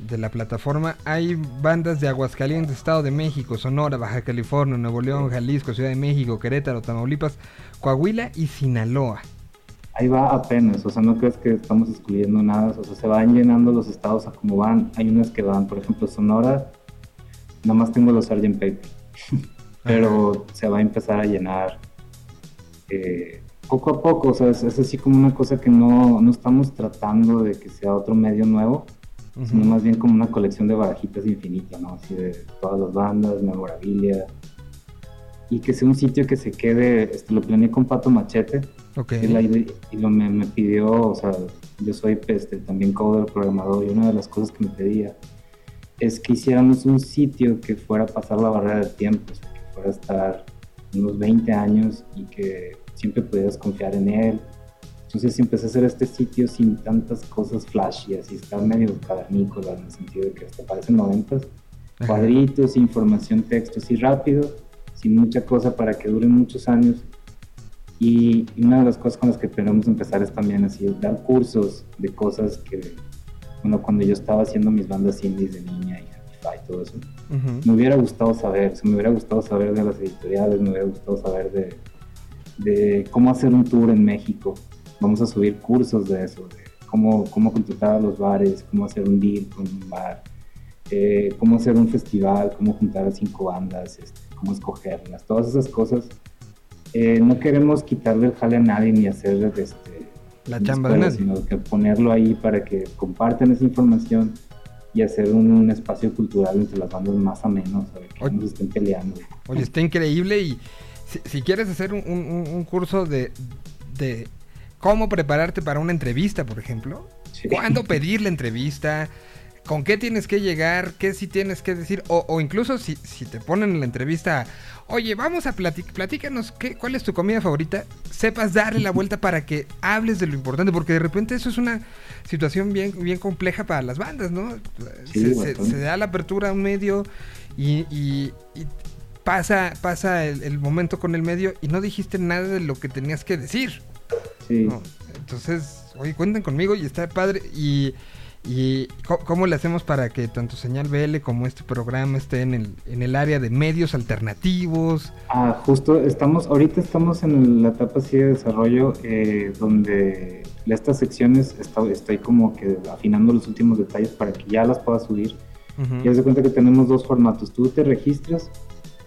de la plataforma. Hay bandas de Aguascalientes, Estado de México, Sonora, Baja California, Nuevo León, Jalisco, Ciudad de México, Querétaro, Tamaulipas, Coahuila y Sinaloa. Ahí va apenas, o sea, no crees que estamos excluyendo nada, o sea, se van llenando los estados a como van. Hay unas que van, por ejemplo, Sonora, nada más tengo los Sgt. Paper, pero se va a empezar a llenar eh, poco a poco, o sea, es, es así como una cosa que no, no estamos tratando de que sea otro medio nuevo, sino más bien como una colección de barajitas infinita, ¿no? Así de todas las bandas, memorabilia, y que sea un sitio que se quede, este, lo planeé con Pato Machete, Ok. y, la y lo me, me pidió, o sea, yo soy este, también coder, programador, y una de las cosas que me pedía es que hiciéramos un sitio que fuera a pasar la barrera del tiempo, o sea, que fuera a estar unos 20 años y que siempre pudieras confiar en él. Entonces empecé a hacer este sitio sin tantas cosas flashy, así está medio cavernícola en el sentido de que hasta parecen noventas, cuadritos, información, texto, así rápido, sin mucha cosa para que dure muchos años. Y una de las cosas con las que queremos empezar es también así, dar cursos de cosas que, bueno, cuando yo estaba haciendo mis bandas indies de niña y Happy y todo eso, me hubiera gustado saber, o sea, me hubiera gustado saber de las editoriales, me hubiera gustado saber de, de cómo hacer un tour en México. Vamos a subir cursos de eso, de cómo, cómo contratar a los bares, cómo hacer un deal con un bar, eh, cómo hacer un festival, cómo juntar a cinco bandas, este, cómo escogerlas, todas esas cosas. Eh, no queremos quitarle el jale a nadie ni hacer este, La chamba de escuela, nadie. sino que ponerlo ahí para que compartan esa información y hacer un, un espacio cultural entre las bandas más ameno, ¿sabes? Que Oye. no se estén peleando. Oye, está increíble y si, si quieres hacer un, un- un curso de, de cómo prepararte para una entrevista, por ejemplo, Sí. cuándo pedir la entrevista, con qué tienes que llegar, qué sí tienes que decir, o, o incluso si, si te ponen en la entrevista, oye, vamos a platicar, platícanos qué, cuál es tu comida favorita, sepas darle la vuelta para que hables de lo importante, porque de repente eso es una situación bien, bien compleja para las bandas, ¿no? Sí, se, se- da la apertura a un medio y, y- y pasa, pasa el, el momento con el medio y no dijiste nada de lo que tenías que decir. Sí. ¿no? Entonces, oye, cuenten conmigo y está padre. Y, y ¿cómo le hacemos para que tanto Señal BL como este programa esté en el, en el área de medios alternativos? Ah, justo estamos, ahorita estamos en la etapa así de desarrollo eh, donde estas secciones está- estoy como que afinando los últimos detalles para que ya las pueda subir. Ujú. Y haz de cuenta que tenemos dos formatos. Tú te registras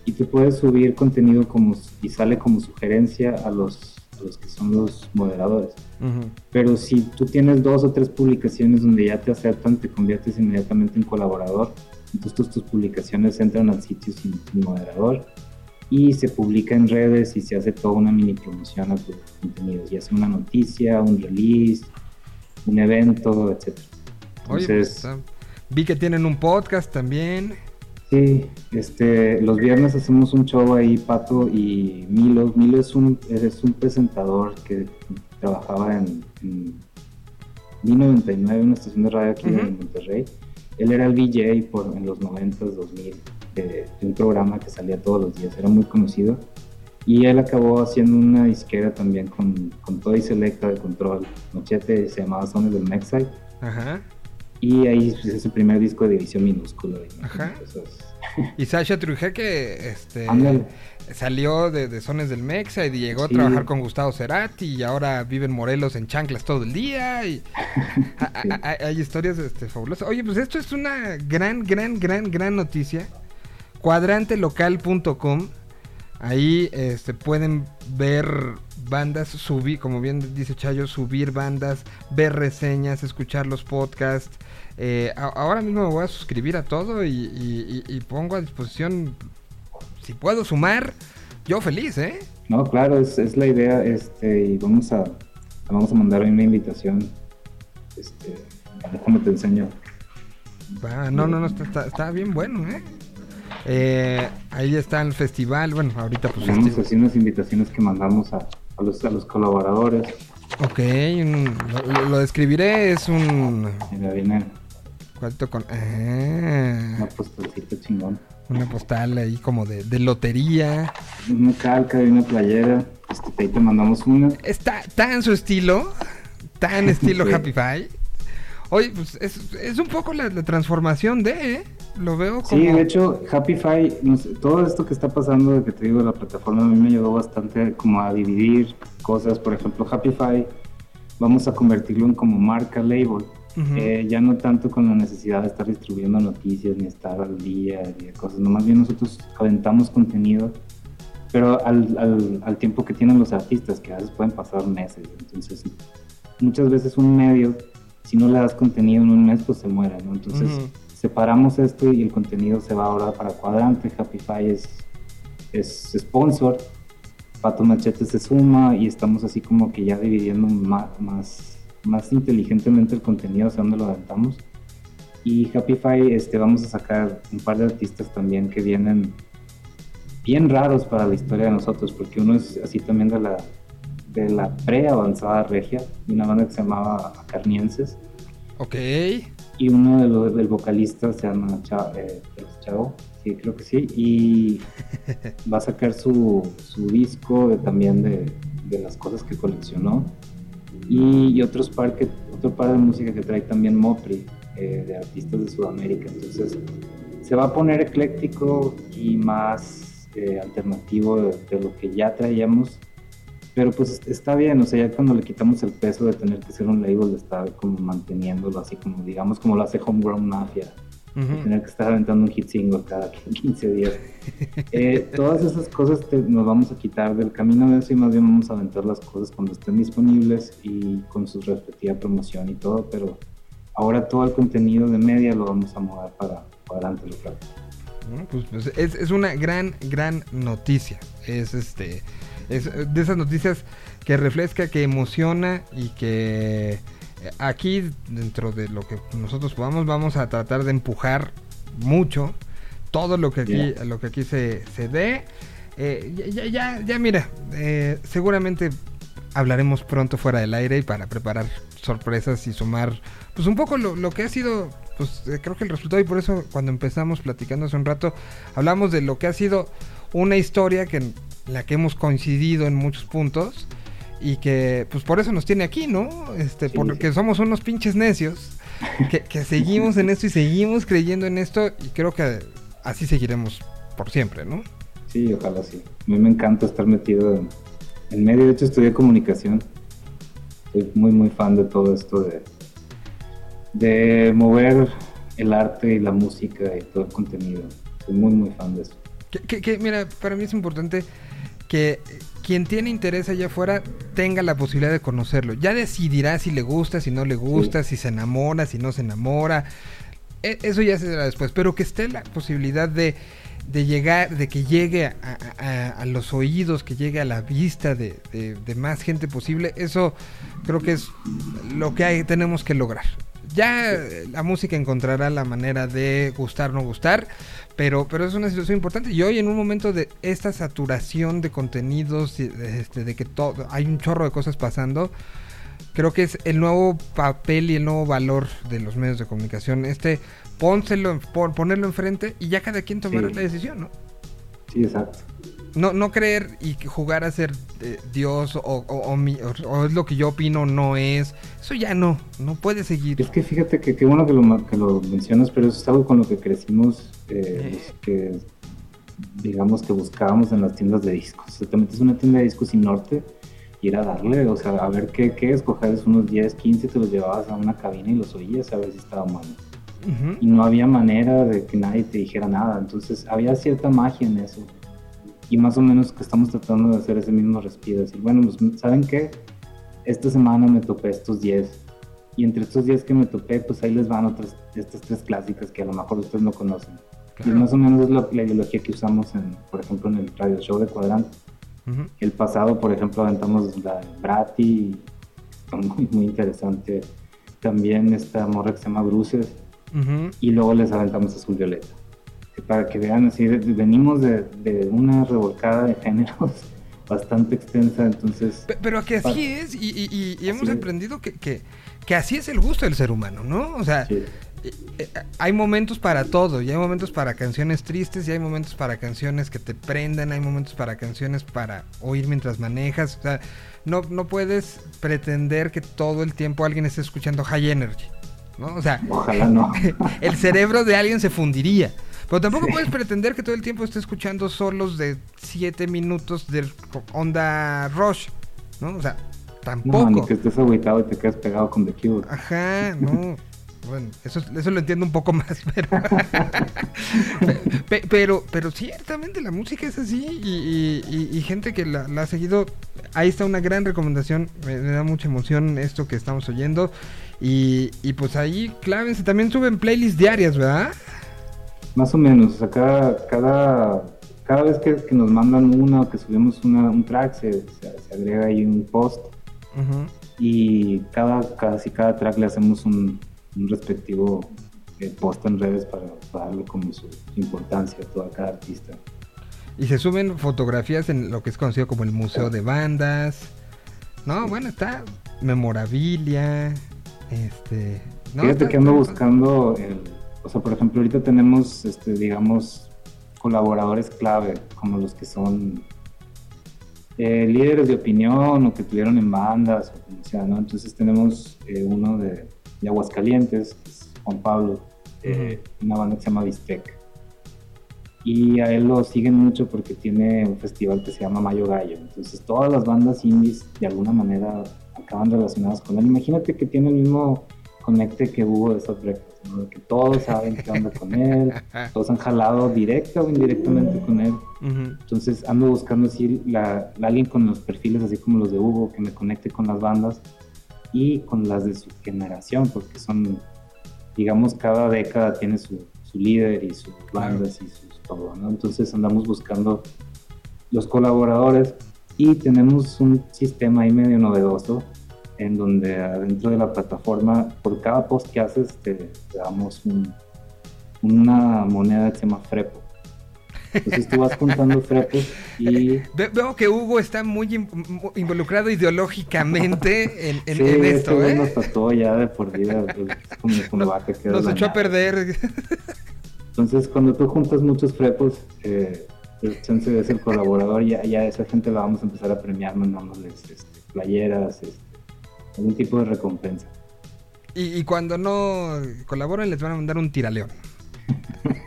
y tú puedes subir contenido como y sale como sugerencia a los, a los que son los moderadores. Ujú. Pero si tú tienes dos o tres publicaciones donde ya te aceptan, te conviertes inmediatamente en colaborador. Entonces tus, tus publicaciones entran al sitio sin, sin moderador y se publica en redes y se hace toda una mini promoción a tus contenidos, ya sea una noticia, un release, un evento, etc. Oye, pues, Entonces, está- vi que tienen un podcast también. Sí, este, los viernes hacemos un show ahí, Pato y Milo. Milo es un, es un presentador que trabajaba en, en B99, una estación de radio aquí en Monterrey. Él era el VJ por, en los 90s, 2000, de, de un programa que salía todos los días, era muy conocido. Y él acabó haciendo una disquera también con, con Toy Selecta de Control. Machete se llamaba Sones del Mexite. Ajá. Y ahí es el primer disco de división minúscula. Ajá. Entonces, Y Sasha Trujé que este, Ándale. Salió de, de Sones del Mexa y llegó Sí. a trabajar con Gustavo Cerati y ahora vive en Morelos en chanclas todo el día y a- a- Sí. a- hay historias este, fabulosas. Oye, pues esto es una gran, gran, gran, gran noticia. Cuadrantelocal.com Ahí este, pueden ver bandas, subir, como bien dice Chayo, subir bandas, ver reseñas, escuchar los podcasts. Eh, ahora mismo me voy a suscribir a todo y, y- y- y pongo a disposición, si puedo sumar, yo feliz, ¿eh? No, claro, es, es la idea, este, y vamos a, vamos a mandar una invitación, este, déjame te enseño. No, no, no, está, está- está bien bueno, ¿eh? Eh, ahí está el festival, bueno, ahorita pues... Tenemos festi- así unas invitaciones que mandamos a, a los, a los colaboradores, Ok, un- lo, lo describiré, es un... mira, viene Cuarto con... Ah, una chingón, una postal ahí como de, de lotería. una calca y una playera, este, ahí te mandamos una, Está tan su estilo, tan estilo Sí. Happy Five. Oye, pues es, es un poco la, la transformación de, ¿eh? Lo veo como... Sí, de hecho, Happify, no sé, todo esto que está pasando, de que te digo, la plataforma a mí me ayudó bastante como a dividir cosas. Por ejemplo, Happify, vamos a convertirlo en como marca label. Ujú. Eh, ya no tanto con la necesidad de estar distribuyendo noticias ni estar al día y de cosas. No, más bien nosotros aventamos contenido, pero al, al, al tiempo que tienen los artistas, que a veces pueden pasar meses. Entonces, muchas veces un medio, si no le das contenido en un mes, pues se muere, ¿no? Entonces, Ujú. separamos esto y el contenido se va ahora para Cuadrante. Happify es, es sponsor. Pato Machete se suma y estamos así como que ya dividiendo más, más, más inteligentemente el contenido hacia dónde lo aventamos. Y Happify este, vamos a sacar un par de artistas también que vienen bien raros para la historia de nosotros, porque uno es así también de la, de la pre-avanzada regia, de una banda que se llamaba Acarnienses Ok. y uno de los del vocalista se llama Chao, eh, sí, creo que sí, y va a sacar su, su disco de- también de, de las cosas que coleccionó y, y otros par que, otro par de música que trae también Mopri, eh, de artistas de Sudamérica, entonces se va a poner ecléctico y más eh, alternativo de, de lo que ya traíamos. Pero pues est- está bien, o sea, ya cuando le quitamos el peso de tener que ser un label, estar como manteniéndolo así como, digamos, como lo hace Homegrown Mafia, Ujú. tener que estar aventando un hit single cada 15 días. Eh, todas esas cosas te- nos vamos a quitar del camino de eso y más bien vamos a aventar las cosas cuando estén disponibles y con su respectiva promoción y todo, pero ahora todo el contenido de media lo vamos a mover para, para adelante, lo claro. ¿no? Pues, pues, es, es una gran, gran noticia. Es este. Es de esas noticias que refresca, que emociona y que aquí, dentro de lo que nosotros podamos, vamos a tratar de empujar mucho todo lo que aquí, Yeah. lo que aquí se, se dé. Eh, ya, ya, ya, ya, mira, eh, seguramente hablaremos pronto fuera del aire y para preparar sorpresas y sumar, pues un poco lo, lo que ha sido, pues eh, creo que el resultado y por eso cuando empezamos platicando hace un rato, hablamos de lo que ha sido una historia que en la que hemos coincidido en muchos puntos y que pues por eso nos tiene aquí, ¿no? Este, Sí, porque sí. somos unos pinches necios que, que seguimos en esto y seguimos creyendo en esto y creo que así seguiremos por siempre, ¿no? Sí, ojalá sí. A mí me encanta estar metido en, en medio. De hecho, estudié comunicación. Soy muy, muy fan de todo esto de, de mover el arte y la música y todo el contenido. Soy muy, muy fan de eso. Que, que- que, mira, para mí es importante que quien tiene interés allá afuera tenga la posibilidad de conocerlo. Ya decidirá si le gusta, si no le gusta, si se enamora, si no se enamora. E- Eso ya se será después. Pero que esté la posibilidad de, de llegar, de que llegue a, a- a- a los oídos, que llegue a la vista de, de- de más gente posible. Eso creo que es lo que hay- tenemos que lograr. Ya la música encontrará la manera de gustar, no gustar, pero, pero es una situación importante. Y hoy en un momento de esta saturación de contenidos, este, de que todo, hay un chorro de cosas pasando, creo que es el nuevo papel y el nuevo valor de los medios de comunicación. Este, pónselo, ponerlo enfrente y ya cada quien tomará Sí. la decisión, ¿no? Sí, exacto. No, no creer y que jugar a ser eh, Dios o, o- o mi- o- es lo que yo opino, no es. Eso ya no, no puede seguir. Es que fíjate que qué bueno que lo, que lo mencionas, pero eso es algo con lo que crecimos, eh, que digamos que buscábamos en las tiendas de discos. O sea, te metes una tienda de discos sin norte y era darle, o sea, a ver qué, qué escoges, unos 10, 15, te los llevabas a una cabina y los oías a ver si estaba mal. Y no había manera de que nadie te dijera nada, entonces había cierta magia en eso. Y más o menos que estamos tratando de hacer ese mismo respiro, decir, bueno, pues, ¿saben qué? Esta semana me topé estos 10. Y entre estos 10 que me topé, pues ahí les van otras, estas tres clásicas que a lo mejor ustedes no conocen. Y Claro. más o menos es lo- la ideología que usamos, en, por ejemplo, en el radio show de Cuadrante. Ujú. El pasado, por ejemplo, aventamos la de Brati, está muy, muy interesante. También esta morra que se llama Bruces, Ujú. y luego les aventamos Azul Violeta. Para que vean, así, venimos de, de una revolcada de géneros bastante extensa, entonces, Pe- Pero que así es, y, y- y- y hemos es. aprendido que, que, que así es el gusto del ser humano, ¿no? O sea, sí, eh, eh, hay momentos para todo, y hay momentos para canciones tristes, y hay momentos para canciones que te prendan, hay momentos para canciones para oír mientras manejas, o sea, no, no puedes pretender que todo el tiempo alguien esté escuchando High Energy, ¿no? O sea, ojalá no. el cerebro de alguien se fundiría. Pero tampoco puedes pretender que todo el tiempo esté escuchando solos de 7 minutos de onda Rush, ¿no? O sea, No, tampoco. que estés agüitado y te quedes pegado con The Cure. Ajá, no. Bueno, eso, eso lo entiendo un poco más, pero, Pe- pero, pero ciertamente la música es así y, y- y- y gente que la, la ha seguido, ahí está una gran recomendación, me, me da mucha emoción esto que estamos oyendo y, y pues ahí clávense, también suben playlists diarias, ¿verdad? Más o menos, o sea, cada, cada, cada vez que, que nos mandan una o que subimos una, un track, se, se- se agrega ahí un post y cada, casi cada track le hacemos un, un respectivo eh, post en redes para, para darle como su, importancia a toda cada artista. Y se suben fotografías en lo que es conocido como el Museo de Bandas. No, bueno, está memorabilia. Este. no, Fíjate está- que ando buscando, el, o sea, por ejemplo, ahorita tenemos, este, digamos, colaboradores clave, como los que son eh, líderes de opinión o que tuvieron en bandas o como sea, ¿no? Entonces tenemos eh, uno de, de Aguascalientes, que es Juan Pablo, eh, una banda que se llama Bistec. Y a él lo siguen mucho porque tiene un festival que se llama Mayo Gallo. Entonces todas las bandas indies de alguna manera acaban relacionadas con él. Imagínate que tiene el mismo conecte que hubo de ¿no? De que todos saben qué onda con él, todos han jalado directa o indirectamente con él. Ujú. Entonces ando buscando así la, la- alguien con los perfiles así como los de Hugo que me conecte con las bandas y con las de su generación porque son digamos, cada década tiene su, su líder y sus bandas y sus todo, ¿no? Entonces andamos buscando los colaboradores y tenemos un sistema ahí medio novedoso en donde adentro de la plataforma, por cada post que haces, te, te damos un- una moneda que se llama Frepo. Entonces tú vas juntando Frepos y... Ve- veo que Hugo está muy in- mu- involucrado ideológicamente en, en- sí, en este esto, ¿eh? nos tatuó ya de por vida, pues, es como con vaca que Nos echó a perder. Entonces, cuando tú juntas muchos frepos, eh, el chance es el colaborador, ya, ya esa gente la vamos a empezar a premiar mandándoles este, playeras, este, algún tipo de recompensa. Y, y cuando no colaboran, les van a mandar un tiraleón.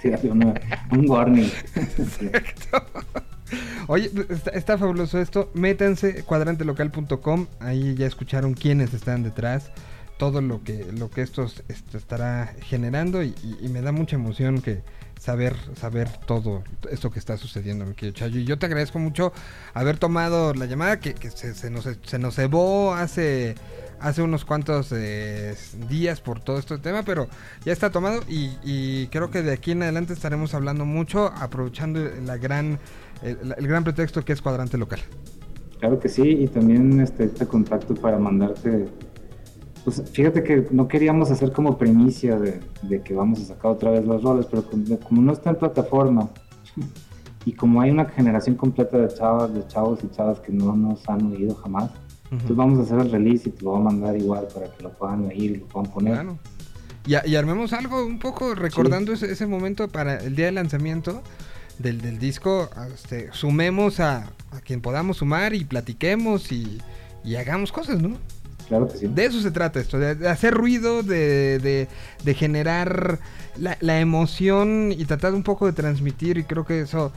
Una- un warning. Sí. Oye, está, está fabuloso esto. Métanse cuadrantelocal.com. Ahí ya escucharon quiénes están detrás. Todo lo que, lo que esto, esto estará generando. Y, y- y me da mucha emoción que saber, saber todo esto que está sucediendo, mi querido Chayo. Y yo te agradezco mucho haber tomado la llamada que, que se, se nos, se nos cebó hace, hace unos cuantos eh, días por todo este tema, pero ya está tomado y, y creo que de aquí en adelante estaremos hablando mucho, aprovechando la gran, el, el gran pretexto que es cuadrante local. Claro que sí, y también este, este contacto para mandarte. Pues fíjate que no queríamos hacer como primicia de, de que vamos a sacar otra vez los roles, pero como, como no está en plataforma y como hay una generación completa de chavas, de chavos y chavas que no nos han oído jamás, entonces vamos a hacer el release y te lo voy a mandar igual para que lo puedan oír y lo puedan poner. Claro. Y, armemos algo un poco recordando ese, ese momento para el día de lanzamiento del, del disco. Este, sumemos a, a quien podamos sumar y platiquemos y, y hagamos cosas, ¿no? Claro que sí. De eso se trata esto, de, de hacer ruido, de, de- de generar la, la emoción y tratar un poco de transmitir y creo que eso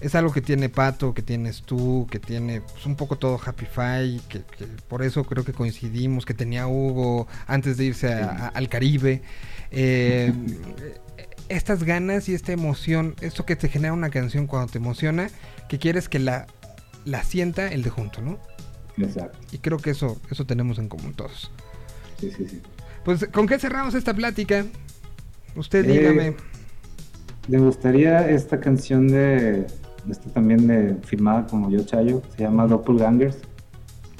es algo que tiene Pato, que tienes tú, que tiene pues, un poco todo Happy Fi, que, que por eso creo que coincidimos, que tenía Hugo antes de irse a- a- al Caribe. Eh, estas ganas y esta emoción, esto que te genera una canción cuando te emociona, que quieres que la, la sienta el de junto, ¿no? Exacto. Y creo que eso, eso tenemos en común todos. Sí, sí, sí. Pues, ¿con qué cerramos esta plática? Usted Eh, dígame. Me gustaría esta canción de, esta también de firmada como Yo Chayo, se llama Doppelgangers.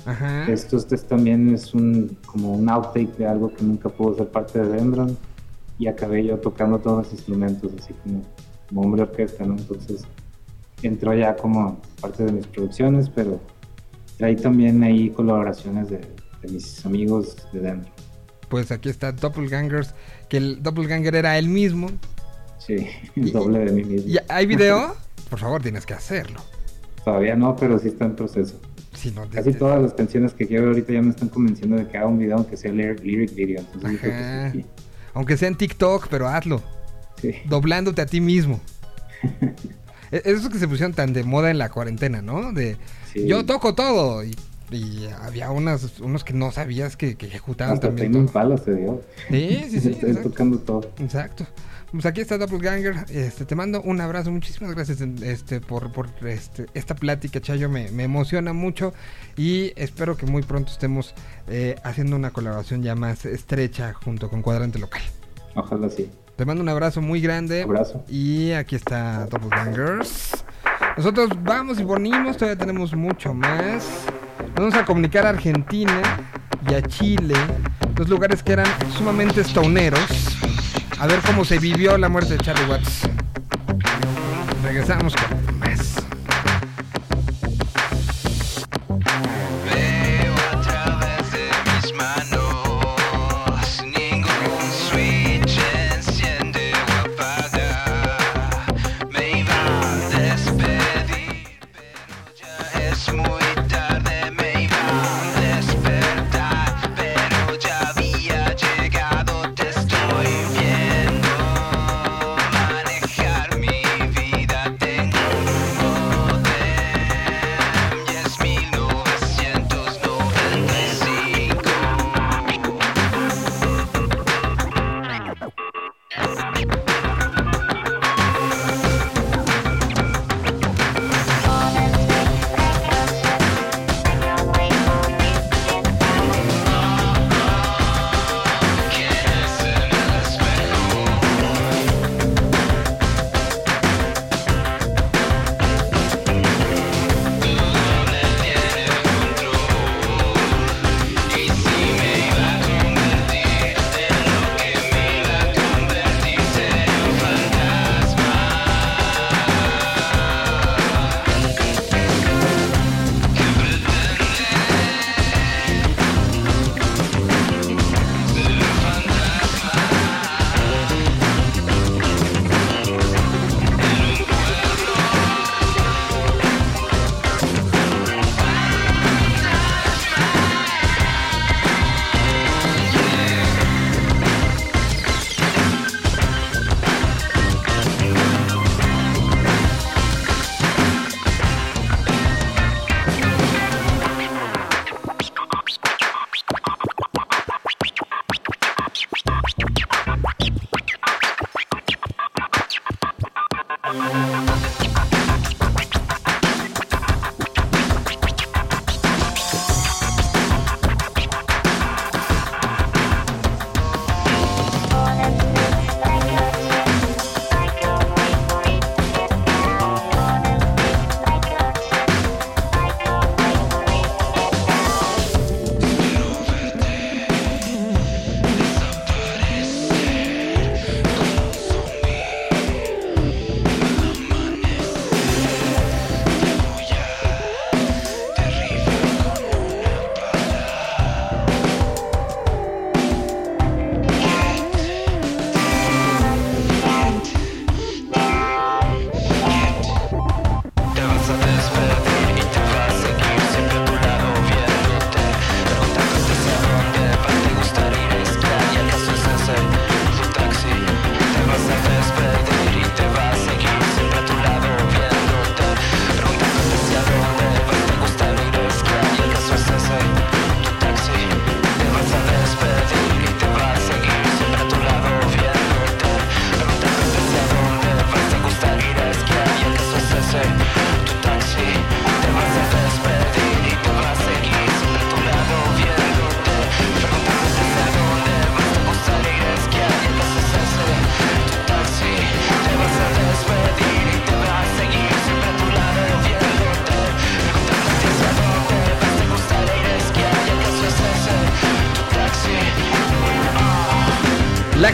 Ajá. Esto este es también es un como un outtake de algo que nunca pudo ser parte de Dendron y acabé yo tocando todos los instrumentos así como, como hombre orquesta, ¿no? Entonces entró ya como parte de mis producciones, pero traí también ahí colaboraciones de, de mis amigos de Dendron. Pues aquí está Doppelgangers, que el Doppelganger era él mismo. Sí, el doble de mí mismo. ¿Y hay video? Por favor, tienes que hacerlo. Todavía no, pero sí está en proceso. Si no, Casi todas las canciones que quiero ahorita ya me están convenciendo de que haga un video aunque sea lyric, lyric video. Entonces creo que sí, Aunque sea en TikTok, pero hazlo. sí. Doblándote a ti mismo. E- Esos que se pusieron tan de moda en la cuarentena, ¿no? De Sí. yo toco todo. Y, y había unas, unos que no sabías que, que ejecutaban Hasta también todo. Impala se dio. Sí, sí, sí. Estoy exacto. tocando todo. Exacto. Pues aquí está Doppelganger. Este, te mando un abrazo. Muchísimas gracias este, por, por este, esta plática, Chayo. Me, me emociona mucho. Y espero que muy pronto estemos eh, haciendo una colaboración ya más estrecha junto con Cuadrante Local. Ojalá sí. Te mando un abrazo muy grande. Abrazo. Y aquí está Doppelgangers. Nosotros vamos y venimos, todavía tenemos mucho más. Vamos a comunicar a Argentina y a Chile, dos lugares que eran sumamente stoneros. A ver cómo se vivió la muerte de Charlie Watts. Regresamos con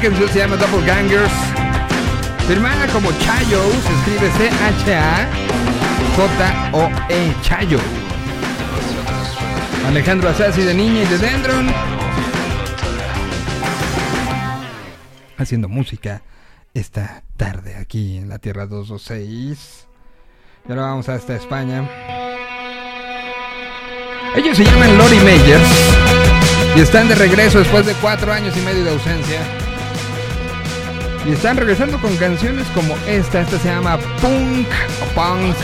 La se llama Doppelgangers. Firmada como Chayo, se escribe C-H-A-J-O-E, Chayo. Alejandro Asasi de Niña y de Dendron. Haciendo música esta tarde aquí en la Tierra 226. Y ahora vamos hasta España. Ellos se llaman Lori Meyers y están de regreso después de cuatro años y medio de ausencia. Y están regresando con canciones como esta. Esta se llama Punk o Punk.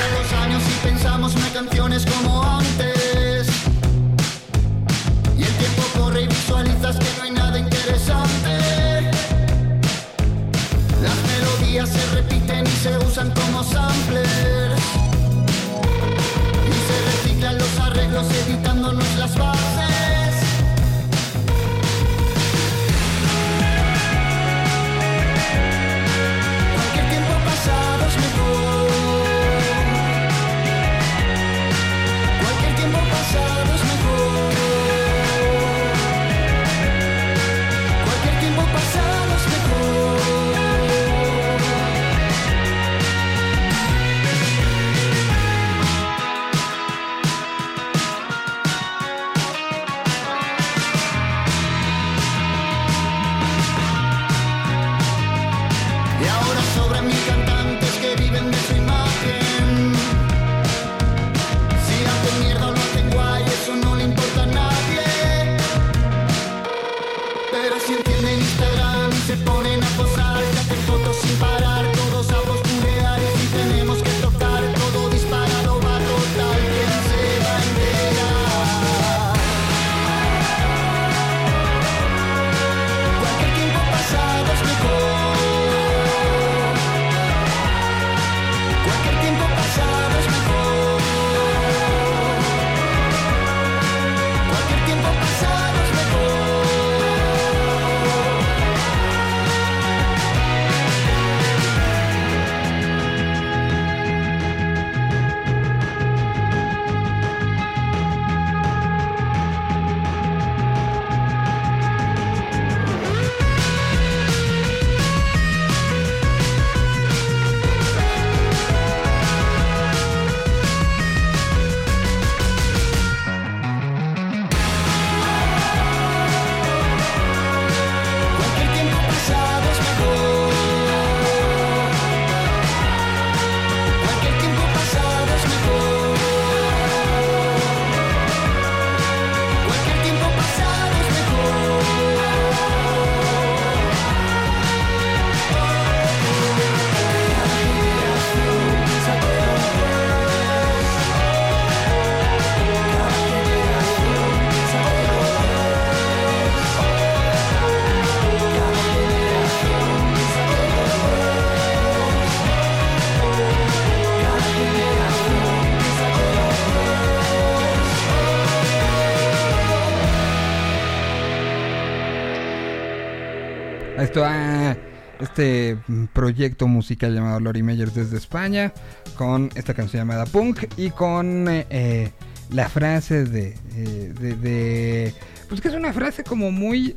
A este proyecto musical llamado Lori Meyers desde España, con esta canción llamada Punk y con eh, eh, la frase de, eh, de, de- Pues que es una frase como muy...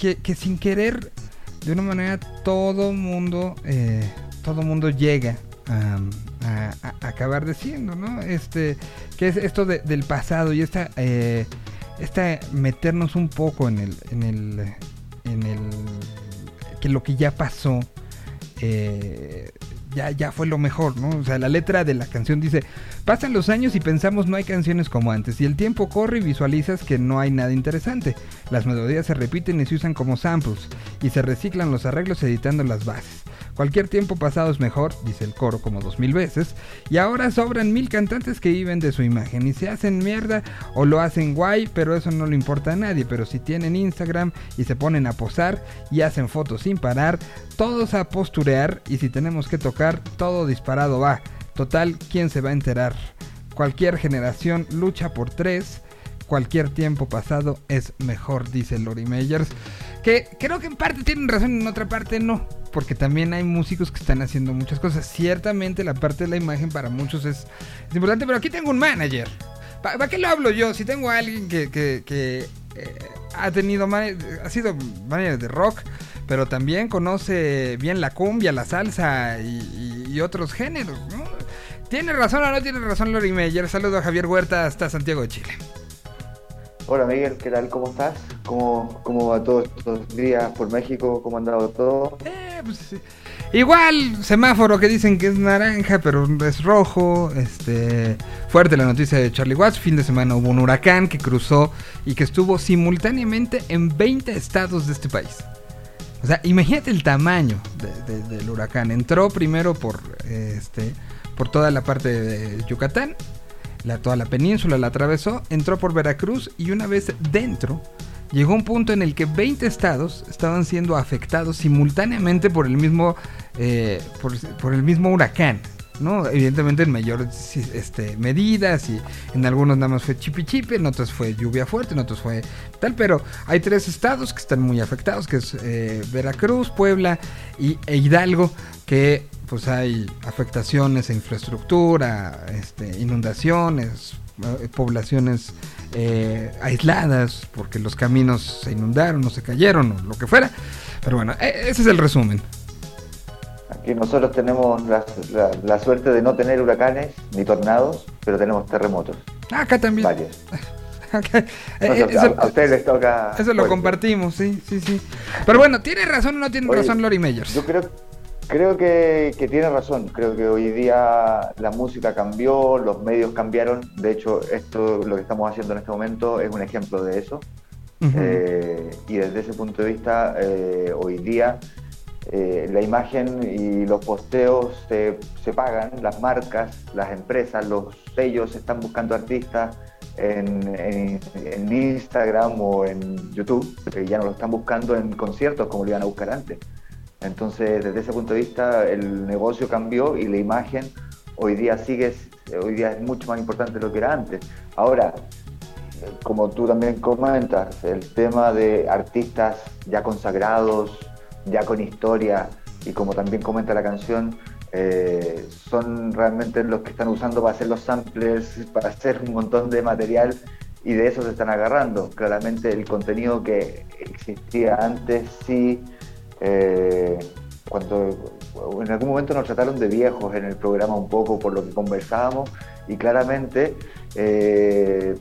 Que, sin querer, de una manera, todo mundo, todo mundo llega a, acabar diciendo, ¿no? Este, que es esto de- del pasado y esta... eh, esta meternos un poco en el en el en el que lo que ya pasó eh, ya, ya fue lo mejor, ¿no? O sea, la letra de la canción dice, pasan los años y pensamos no hay canciones como antes, y el tiempo corre y visualizas que no hay nada interesante. Las melodías se repiten y se usan como samples, y se reciclan los arreglos editando las bases. Cualquier tiempo pasado es mejor, dice el coro como dos mil veces, y ahora sobran mil cantantes que viven de su imagen y se hacen mierda o lo hacen guay, pero eso no le importa a nadie. Pero si tienen Instagram y se ponen a posar y hacen fotos sin parar, todos a posturear y si tenemos que tocar, todo disparado va. Total, ¿quién se va a enterar? Cualquier generación lucha por tres. Cualquier tiempo pasado es mejor, dice Lori Meyers. Que creo que en parte tienen razón, en otra parte no. Porque también hay músicos que están haciendo muchas cosas. Ciertamente la parte de la imagen para muchos es, importante, pero aquí tengo un manager. ¿Para qué lo hablo yo? Si tengo a alguien que, eh, ha tenido ha sido manager de rock, pero también conoce bien la cumbia, la salsa y, y- y otros géneros. ¿Tiene razón o no tiene razón Lori Meyer? Saludo a Javier Huerta hasta Santiago de Chile. Hola Miguel, ¿qué tal? ¿Cómo estás? ¿Cómo, cómo va todos estos días por México? ¿Cómo ha andado todo? Eh, pues. Igual, semáforo que dicen que es naranja, pero es rojo. Este, fuerte la noticia de Charlie Watts. Fin de semana hubo un huracán que cruzó y que estuvo simultáneamente en 20 estados de este país. O sea, imagínate el tamaño de- de- del huracán. Entró primero por, este, por toda la parte de Yucatán, la, toda la península la atravesó, entró por Veracruz y una vez dentro, llegó un punto en el que 20 estados estaban siendo afectados simultáneamente por el mismo, eh, por, el mismo huracán. ¿no? Evidentemente en mayores este, medidas y en algunos nada más fue chipi chipi, en otros fue lluvia fuerte, en otros fue tal, pero hay tres estados que están muy afectados, que es eh, Veracruz, Puebla y, e Hidalgo, que pues hay afectaciones a infraestructura, este, inundaciones, eh, poblaciones eh, aisladas porque los caminos se inundaron o se cayeron o lo que fuera. Pero bueno, e- ese es el resumen. Aquí nosotros tenemos la, la- la suerte de no tener huracanes ni tornados, pero tenemos terremotos, Ah, Acá también. varios. Eh, eso, a, a ustedes les toca... eso lo fuerte. compartimos, sí, sí, sí. Pero bueno, ¿tiene razón o no tiene Oye, razón Lori Meyers? Yo creo, creo que, que tiene razón. Creo que hoy día la música cambió, los medios cambiaron. De hecho, esto, lo que estamos haciendo en este momento, es un ejemplo de eso. Eh, y desde ese punto de vista, eh, hoy día eh, la imagen y los posteos se, se pagan, las marcas, las empresas, los sellos están buscando artistas en, en- en Instagram o en YouTube, que ya no lo están buscando en conciertos como lo iban a buscar antes. Entonces, desde ese punto de vista, el negocio cambió y la imagen hoy día sigue, hoy día es mucho más importante de lo que era antes. Ahora, como tú también comentas, el tema de artistas ya consagrados, ya con historia, y como también comenta la canción, eh, son realmente los que están usando para hacer los samplers, para hacer un montón de material, y de eso se están agarrando. Claramente el contenido que existía antes sí, eh, cuando en algún momento nos trataron de viejos en el programa un poco por lo que conversábamos, y claramente eh,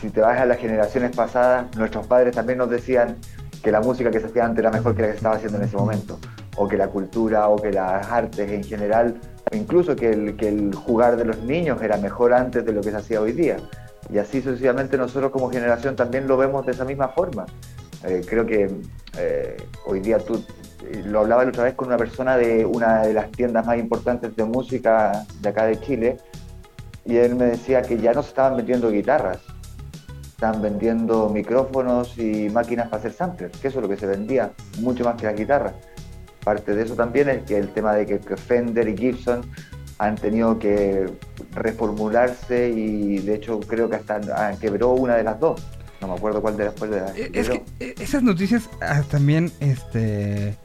si te vas a las generaciones pasadas, nuestros padres también nos decían que la música que se hacía antes era mejor que la que se estaba haciendo en ese momento, o que la cultura, o que las artes en general, incluso que el, que el jugar de los niños era mejor antes de lo que se hacía hoy día. Y así sucesivamente nosotros como generación también lo vemos de esa misma forma. Eh, creo que eh, hoy día tú, lo hablaba la otra vez con una persona de una de las tiendas más importantes de música de acá de Chile, y él me decía que ya no se estaban vendiendo guitarras, estaban vendiendo micrófonos y máquinas para hacer samplers, que eso es lo que se vendía, mucho más que las guitarras. Parte de eso también es que el tema de que, que Fender y Gibson han tenido que reformularse y de hecho creo que hasta ah, quebró una de las dos. No me acuerdo cuál de las cuál de las Eh, Es que eh, esas noticias ah, también este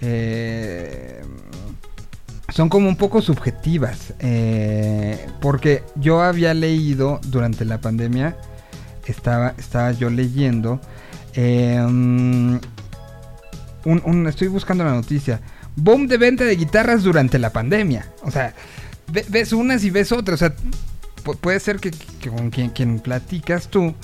eh, son como un poco subjetivas. eh, porque yo había leído durante la pandemia, estaba, estaba yo leyendo. eh, un- estoy buscando la noticia. Boom de venta de guitarras durante la pandemia. O sea, ve- ves unas y ves otras. O sea, pu- puede ser que, que con quien, quien platicas tú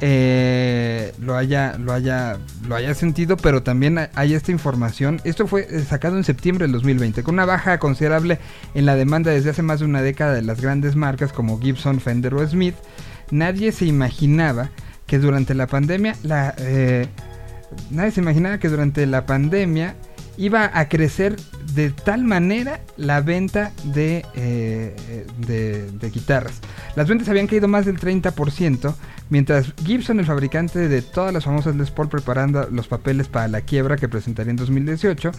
eh, lo haya lo haya lo haya sentido pero también ha- hay esta información. Esto fue eh, sacado en septiembre del 2020 con una baja considerable en la demanda desde hace más de una década de las grandes marcas como Gibson Fender o Smith. Nadie se imaginaba que durante la pandemia la eh, nadie se imaginaba que durante la pandemia iba a crecer de tal manera la venta de, eh, de, de guitarras. Las ventas habían caído más del 30%, mientras Gibson, el fabricante de todas las famosas Les Paul, preparando los papeles para la quiebra que presentaría en 2018,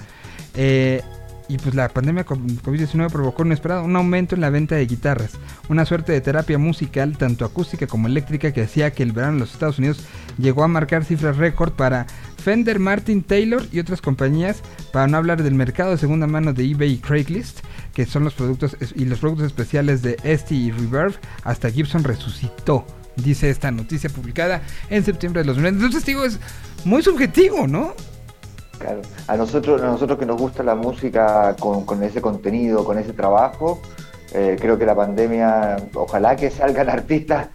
eh, y pues la pandemia con COVID-19 provocó un esperado un aumento en la venta de guitarras, una suerte de terapia musical tanto acústica como eléctrica que hacía que el verano en los Estados Unidos llegó a marcar cifras récord para Fender, Martin, Taylor y otras compañías, para no hablar del mercado de segunda mano de eBay y Craigslist, que son los productos y los productos especiales de Esty y Reverb, hasta Gibson resucitó dice esta noticia publicada en septiembre de 2020. Entonces, digo, es muy subjetivo, ¿no? Claro. A nosotros, a nosotros que nos gusta la música con, ese contenido, con ese trabajo, eh, creo que la pandemia, ojalá que salgan artistas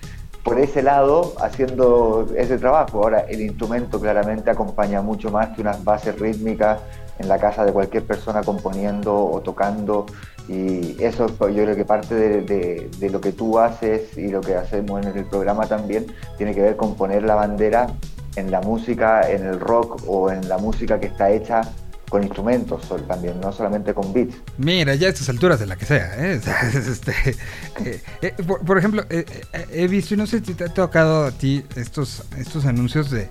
por ese lado haciendo ese trabajo. Ahora, el instrumento claramente acompaña mucho más que unas bases rítmicas en la casa de cualquier persona componiendo o tocando. Y eso yo creo que parte de lo que tú haces y lo que hacemos en el programa también tiene que ver con poner la bandera en la música, en el rock o en la música que está hecha con instrumentos también, no solamente con beats. Mira, ya a estas alturas de la que sea, ¿eh? Este, eh, eh, por, por ejemplo, eh, eh, he visto, y no sé si te ha tocado a ti estos, estos anuncios de...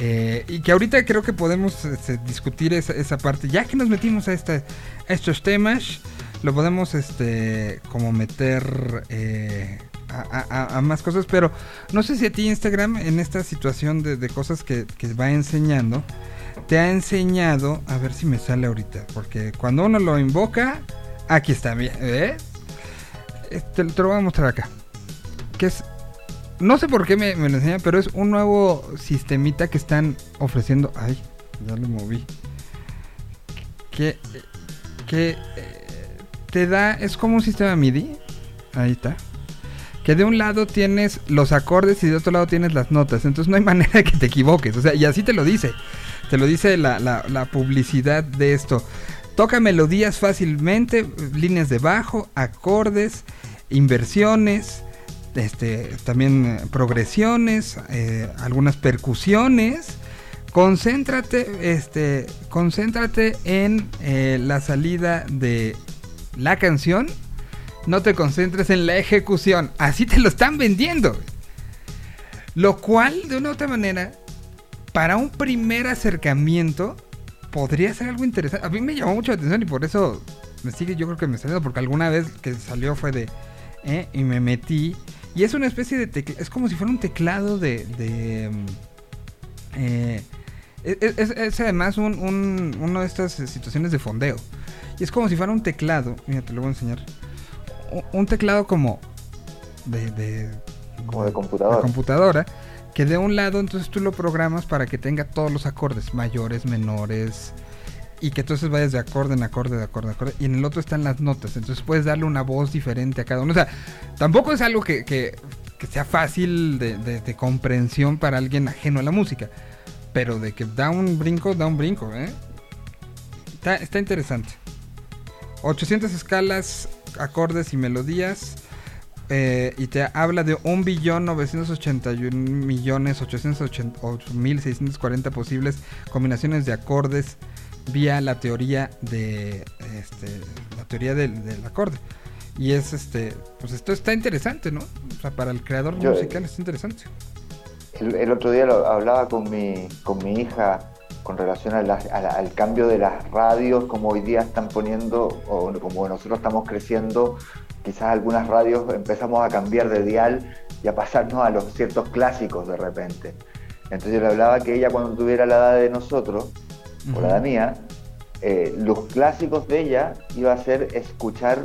eh, y que ahorita creo que podemos este, discutir esa, esa parte. Ya que nos metimos a, esta, a estos temas, lo podemos este como meter eh, a, más cosas. Pero no sé si a ti Instagram, en esta situación de, cosas que, que va enseñando, te ha enseñado, a ver si me sale ahorita, porque cuando uno lo invoca, aquí está, ¿ves? Este, te lo voy a mostrar acá. Que es, no sé por qué me, me lo enseña, pero es un nuevo sistemita que están ofreciendo. Ay, ya lo moví. Que, que eh, te da, es como un sistema MIDI. Ahí está. Que de un lado tienes los acordes y de otro lado tienes las notas. Entonces no hay manera de que te equivoques. O sea, y así te lo dice. Te lo dice la, la- publicidad de esto. Toca melodías fácilmente, líneas de bajo, acordes, inversiones, este, también eh, progresiones, eh, algunas percusiones. Concéntrate, este, concéntrate en eh, la salida de la canción. No te concentres en la ejecución. Así te lo están vendiendo. Lo cual, de una u otra manera, para un primer acercamiento, podría ser algo interesante. A mí me llamó mucho la atención y por eso me sigue, yo creo que me salió, porque alguna vez que salió fue de... ¿eh? Y me metí. Y es una especie de teclado, es como si fuera un teclado de... de mm, eh, es, además un, un- una de estas situaciones de fondeo. Y es como si fuera un teclado. Mira, te lo voy a enseñar. Un, teclado como de, de, Como de computadora. de computadora. Que de un lado entonces tú lo programas para que tenga todos los acordes, mayores, menores. Y que entonces vayas de acorde en acorde, de acorde, de acorde. Y en el otro están las notas. Entonces puedes darle una voz diferente a cada uno. O sea, tampoco es algo que, que- que sea fácil de, de- de comprensión para alguien ajeno a la música. Pero de que da un brinco, da un brinco, ¿eh? Está, está interesante. 800 escalas, acordes y melodías. eh, y te habla de 1.981.888.640 posibles combinaciones de acordes vía la teoría de este, la teoría del, del acorde. Y es este, pues esto está interesante, ¿no? O sea, para el creador Yo- musical está interesante. El, el otro día lo hablaba con mi, con mi hija con relación a la- al cambio de las radios, como hoy día están poniendo, o como nosotros estamos creciendo, quizás algunas radios empezamos a cambiar de dial y a pasarnos a los ciertos clásicos de repente. Entonces yo le hablaba que ella cuando tuviera la edad de nosotros, o la edad mía, eh, los clásicos de ella iba a ser escuchar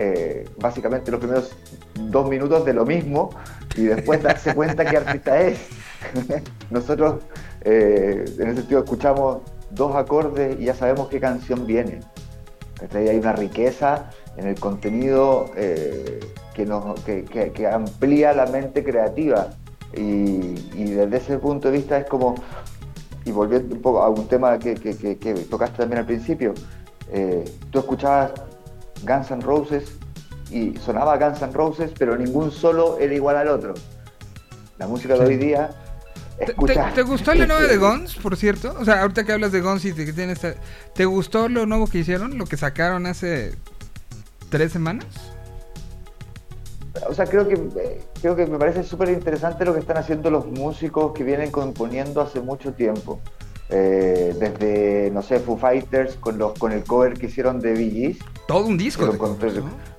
eh, básicamente los primeros dos minutos de lo mismo y después darse cuenta qué artista es. Nosotros eh, en ese sentido escuchamos dos acordes y ya sabemos qué canción viene. ¿Cachai? Hay una riqueza en el contenido eh, que, nos, que, que- que amplía la mente creativa. Y, y desde ese punto de vista es como, y volviendo un poco a un tema que, tocaste también al principio, eh, tú escuchabas Guns N' Roses y sonaba Guns N' Roses, pero ningún solo era igual al otro. La música de hoy día, ¿Te, te- escucha... te gustó la nueva de Guns, por cierto? O sea, ahorita que hablas de Guns y de que tiene esta... ¿Te gustó lo nuevo que hicieron? Lo que sacaron hace tres semanas. O sea, creo que, creo que me parece súper interesante lo que están haciendo los músicos que vienen componiendo hace mucho tiempo. Eh, desde, no sé, Foo Fighters con, los, con el cover que hicieron de Bee Todo un que disco. lo de encontré,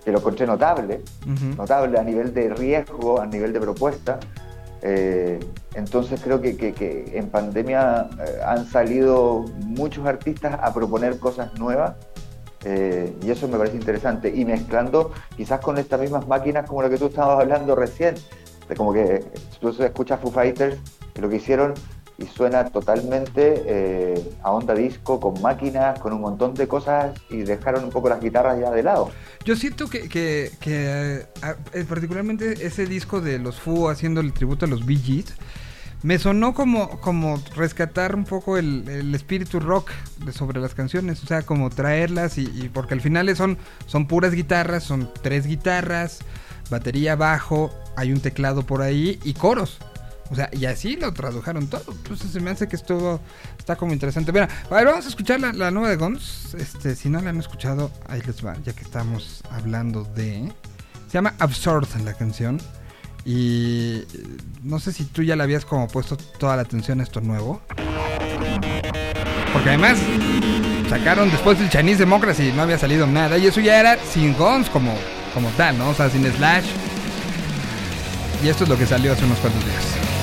que lo encontré notable. Notable a nivel de riesgo, a nivel de propuesta. Eh, entonces creo que, que- en pandemia eh, han salido muchos artistas a proponer cosas nuevas eh, y eso me parece interesante. Y mezclando quizás con estas mismas máquinas como la que tú estabas hablando recién, de como que tú escuchas Foo Fighters lo que hicieron y suena totalmente eh, a onda disco, con máquinas, con un montón de cosas y dejaron un poco las guitarras ya de lado. Yo siento que, que, ah, eh, particularmente ese disco de los Foo haciendo el tributo a los Bee Gees, me sonó como, como rescatar un poco el, el espíritu rock sobre las canciones, o sea, como traerlas y, y porque al final son, son puras guitarras, son tres guitarras, batería, bajo, hay un teclado por ahí y coros. O sea, y así lo tradujeron todo. Entonces se me hace que esto está como interesante. Mira, a ver, vamos a escuchar la, nueva de Guns. Este, si no la han escuchado, ahí les va, ya que estamos hablando de. Se llama Absurd la canción. Y no sé si tú ya le habías como puesto toda la atención a esto nuevo. Porque además sacaron después del Chinese Democracy no había salido nada. Y eso ya era sin Guns como, como tal, ¿no? O sea, sin Slash. Y esto es lo que salió hace unos cuantos días.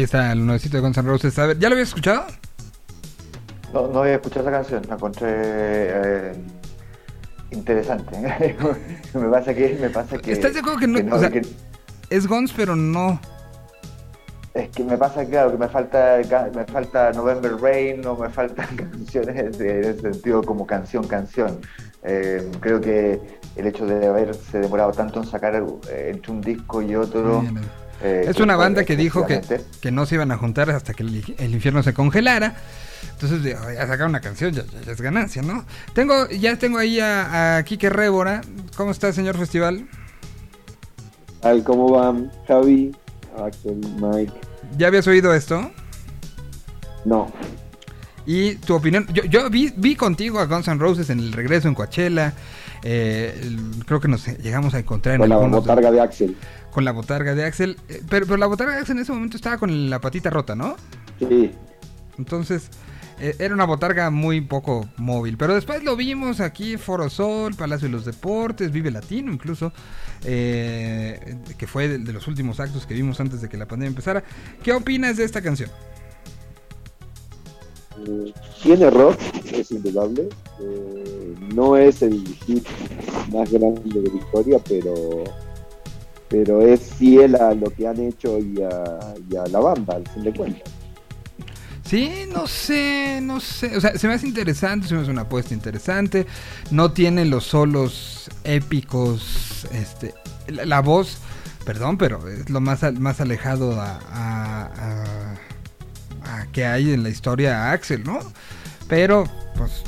Ahí está el nuevecito de Guns N' Roses. A ver, ¿ya lo habías escuchado? No, no había escuchado esa canción, la encontré eh, interesante. me pasa que, me pasa que. ¿Estás de acuerdo que no? o sea, que- es Guns, pero no. es que me pasa claro que me falta me falta November Rain o me faltan canciones en ese sentido como canción canción. Eh, creo que el hecho de haberse demorado tanto en sacar eh, entre un disco y otro. Bien, bien. Eh, Es una banda que dijo que, que no se iban a juntar hasta que el, el infierno se congelara. Entonces, ya sacar una canción ya, ya- ya es ganancia, ¿no? Tengo, ya tengo ahí a, a Quique Révora. ¿Cómo está, señor Festival? Al cómo van Javi, Axel, Mike. ¿Ya habías oído esto? No, Y tu opinión, yo, yo vi, vi contigo a Guns N' Roses en el regreso en Coachella. Eh, creo que nos llegamos a encontrar en Con la botarga de Axel. con la botarga de Axel. eh, Pero, pero la botarga de Axel en ese momento estaba con la patita rota, ¿no? Sí, Entonces, eh, era una botarga muy poco móvil. Pero después lo vimos aquí, Foro Sol, Palacio de los Deportes, Vive Latino incluso, eh, que fue de, de los últimos actos que vimos antes de que la pandemia empezara. ¿Qué opinas de esta canción? Tiene rock, es indudable. Eh, no es el hit más grande de la historia, pero pero es fiel a lo que han hecho y a, la banda, al fin de cuentas. Sí, no sé, no sé. O sea, se me hace interesante, se me hace una apuesta interesante. No tiene los solos épicos. Este, la, voz, perdón, pero es lo más, más alejado a- a que hay en la historia a Axel, ¿no? Pero, pues,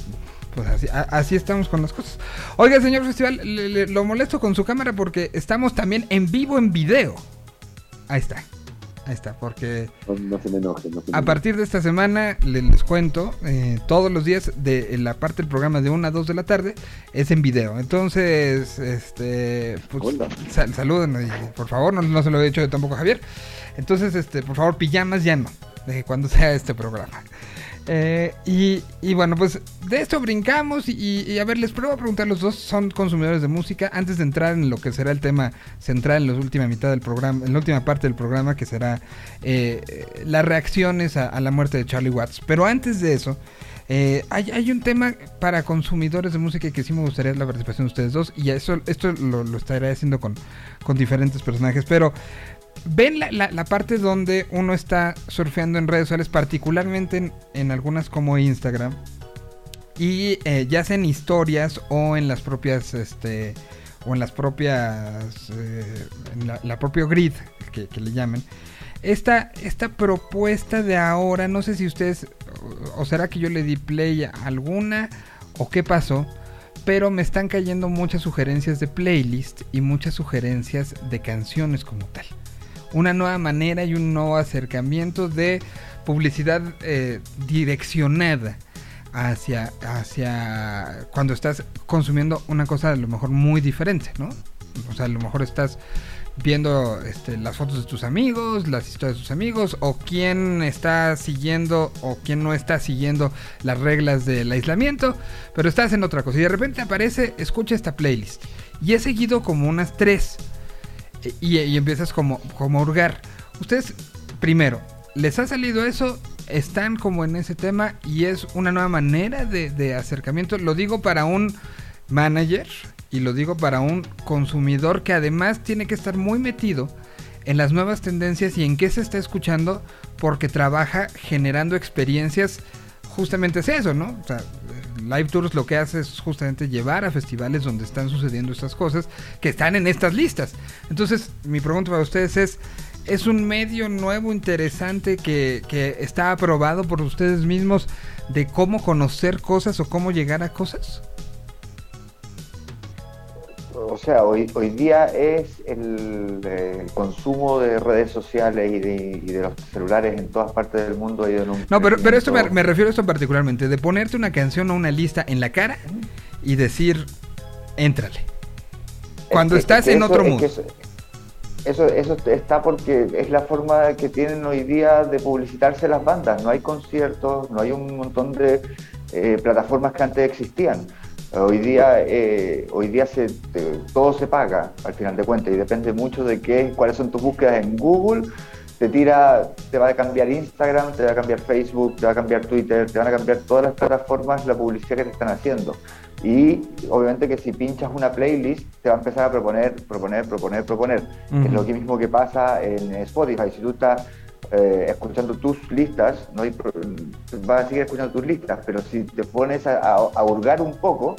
pues así, a- así estamos con las cosas. Oiga, señor Festival, le- le- lo molesto con su cámara porque estamos también en vivo en video. Ahí está. Ahí está, porque No, no se me enoje. No se me a partir de esta semana le- les cuento, eh, todos los días de la parte del programa de 1 a 2 de la tarde es en video. Entonces, este, pues, sal- saluden, por favor, no, no se lo he dicho tampoco a Javier. Entonces, este, por favor, pijamas ya no, de cuando sea este programa. Eh, y, y bueno, pues de esto brincamos y, y a ver, les pruebo a preguntar, los dos son consumidores de música, antes de entrar en lo que será el tema central en la última mitad del programa, en la última parte del programa, que será eh, las reacciones a, a la muerte de Charlie Watts. Pero antes de eso, eh, hay, hay un tema para consumidores de música que sí me gustaría la participación de ustedes dos, y eso, esto lo, lo estaré haciendo con, con diferentes personajes, pero... Ven la, la- parte donde uno está surfeando en redes sociales, particularmente en, en algunas como Instagram, y eh, ya sea en historias o en las propias, este, o en las propias, eh, en la, la propio grid que, le llamen. Esta, esta propuesta de ahora, no sé si ustedes, o, o será que yo le di play a alguna, o qué pasó, pero me están cayendo muchas sugerencias de playlist y muchas sugerencias de canciones como tal. Una nueva manera y un nuevo acercamiento de publicidad eh, direccionada hacia, hacia cuando estás consumiendo una cosa a lo mejor muy diferente, ¿no? O sea, a lo mejor estás viendo este, las fotos de tus amigos, las historias de tus amigos, o quién está siguiendo o quién no está siguiendo las reglas del aislamiento, pero estás en otra cosa. Y de repente aparece, escucha esta playlist. Y he seguido como unas tres. Y, empiezas como, como hurgar. Ustedes, primero, ¿les ha salido eso? Están como en ese tema y es una nueva manera de, de acercamiento. Lo digo para un manager y lo digo para un consumidor que además tiene que estar muy metido en las nuevas tendencias y en qué se está escuchando porque trabaja generando experiencias justamente es eso, ¿no? O sea, Live Tours lo que hace es justamente llevar a festivales donde están sucediendo estas cosas que están en estas listas. Entonces, mi pregunta para ustedes es, ¿es un medio nuevo, interesante, que, que está aprobado por ustedes mismos de cómo conocer cosas o cómo llegar a cosas? O sea, hoy, hoy día es el, consumo de redes sociales y de, y de los celulares en todas partes del mundo. en un No, pero, pero esto me, refiero a esto particularmente, de ponerte una canción o una lista en la cara y decir, éntrale. Cuando Es que- estás que en eso- otro es que Eso, eso, eso está porque es la forma que tienen hoy día de publicitarse las bandas. No hay conciertos, no hay un montón de eh, plataformas que antes existían. Hoy día, eh, hoy día se, te- todo se paga al final de cuentas y depende mucho de qué, cuáles son tus búsquedas en Google. Te tira, te va a cambiar Instagram, te va a cambiar Facebook, te va a cambiar Twitter, te van a cambiar todas las plataformas la publicidad que te están haciendo. Y obviamente que si pinchas una playlist, te va a empezar a proponer, proponer, proponer, proponer. Es lo mismo que pasa en Spotify. Si tú estás eh, escuchando tus listas, no hay vas a seguir escuchando tus listas, pero si te pones a, a- a hurgar un poco,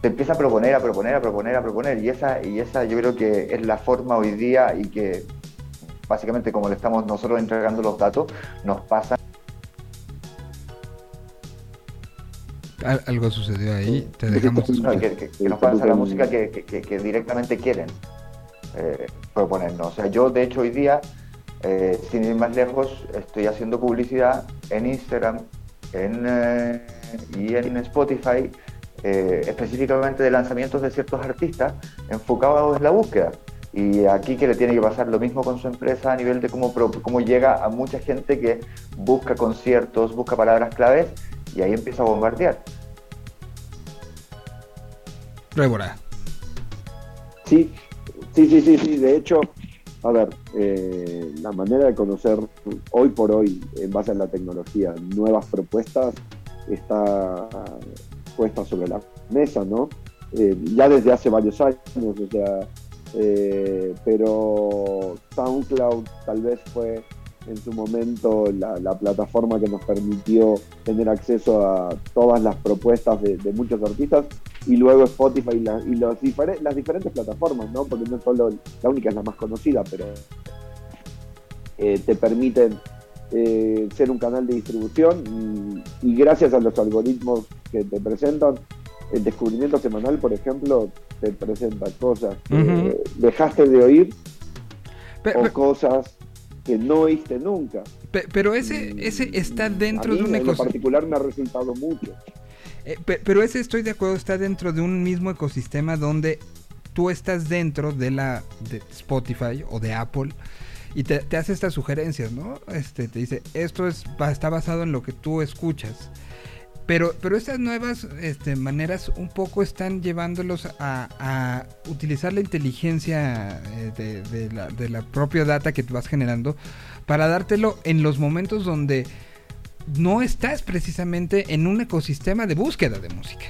te empieza a proponer, a proponer, a proponer, a proponer. Y esa, y esa yo creo que es la forma hoy día y que básicamente como le estamos nosotros entregando los datos, nos pasa Al- algo sucedió ahí, te dejamos No, que, que- que nos pasa la música que directamente quieren eh, proponernos. O sea, yo de hecho hoy día, eh, sin ir más lejos, estoy haciendo publicidad en Instagram en, eh, y en Spotify eh, específicamente de lanzamientos de ciertos artistas enfocados en la búsqueda. Y aquí que le tiene que pasar lo mismo con su empresa a nivel de cómo, pro- cómo llega a mucha gente que busca conciertos, busca palabras claves y ahí empieza a bombardear. Rébora. Sí, sí, sí, sí, sí. De hecho, a ver, eh, la manera de conocer hoy por hoy, en base a la tecnología, nuevas propuestas, está puesta sobre la mesa, ¿no? Eh, ya desde hace varios años, o sea, eh, pero SoundCloud tal vez fue en su momento la, la plataforma que nos permitió tener acceso a todas las propuestas de, de muchos artistas y luego Spotify y, la- y los difere- las diferentes plataformas, ¿no? Porque no es solo la única es la más conocida, pero eh, te permiten eh, ser un canal de distribución y, y gracias a los algoritmos que te presentan, el descubrimiento semanal, por ejemplo, te presenta cosas que dejaste de oír o cosas que no oíste nunca. pe- pero ese, ese está dentro a mí, de un en ecosistema. particular me ha resultado mucho. Eh, pe- pero ese estoy de acuerdo, está dentro de un mismo ecosistema donde tú estás dentro de la de Spotify o de Apple y te, hace estas sugerencias, ¿no? Este te dice, esto es está basado en lo que tú escuchas. Pero, pero estas nuevas este, maneras un poco están llevándolos a, utilizar la inteligencia eh, de la, de la propia data que tú vas generando para dártelo en los momentos donde no estás precisamente en un ecosistema de búsqueda de música.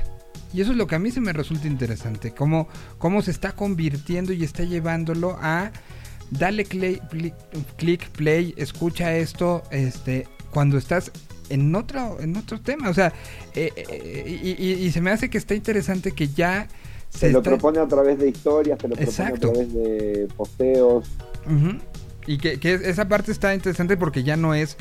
Y eso es lo que a mí se me resulta interesante, cómo, cómo se está convirtiendo y está llevándolo a dale pli- click, play, escucha esto, este, cuando estás en otro, en otro tema. O sea, eh, eh, y, y- y se me hace que está interesante que ya se lo está- propone a través de historias, te lo propone Exacto. a través de posteos. Y que, que esa parte está interesante porque ya no es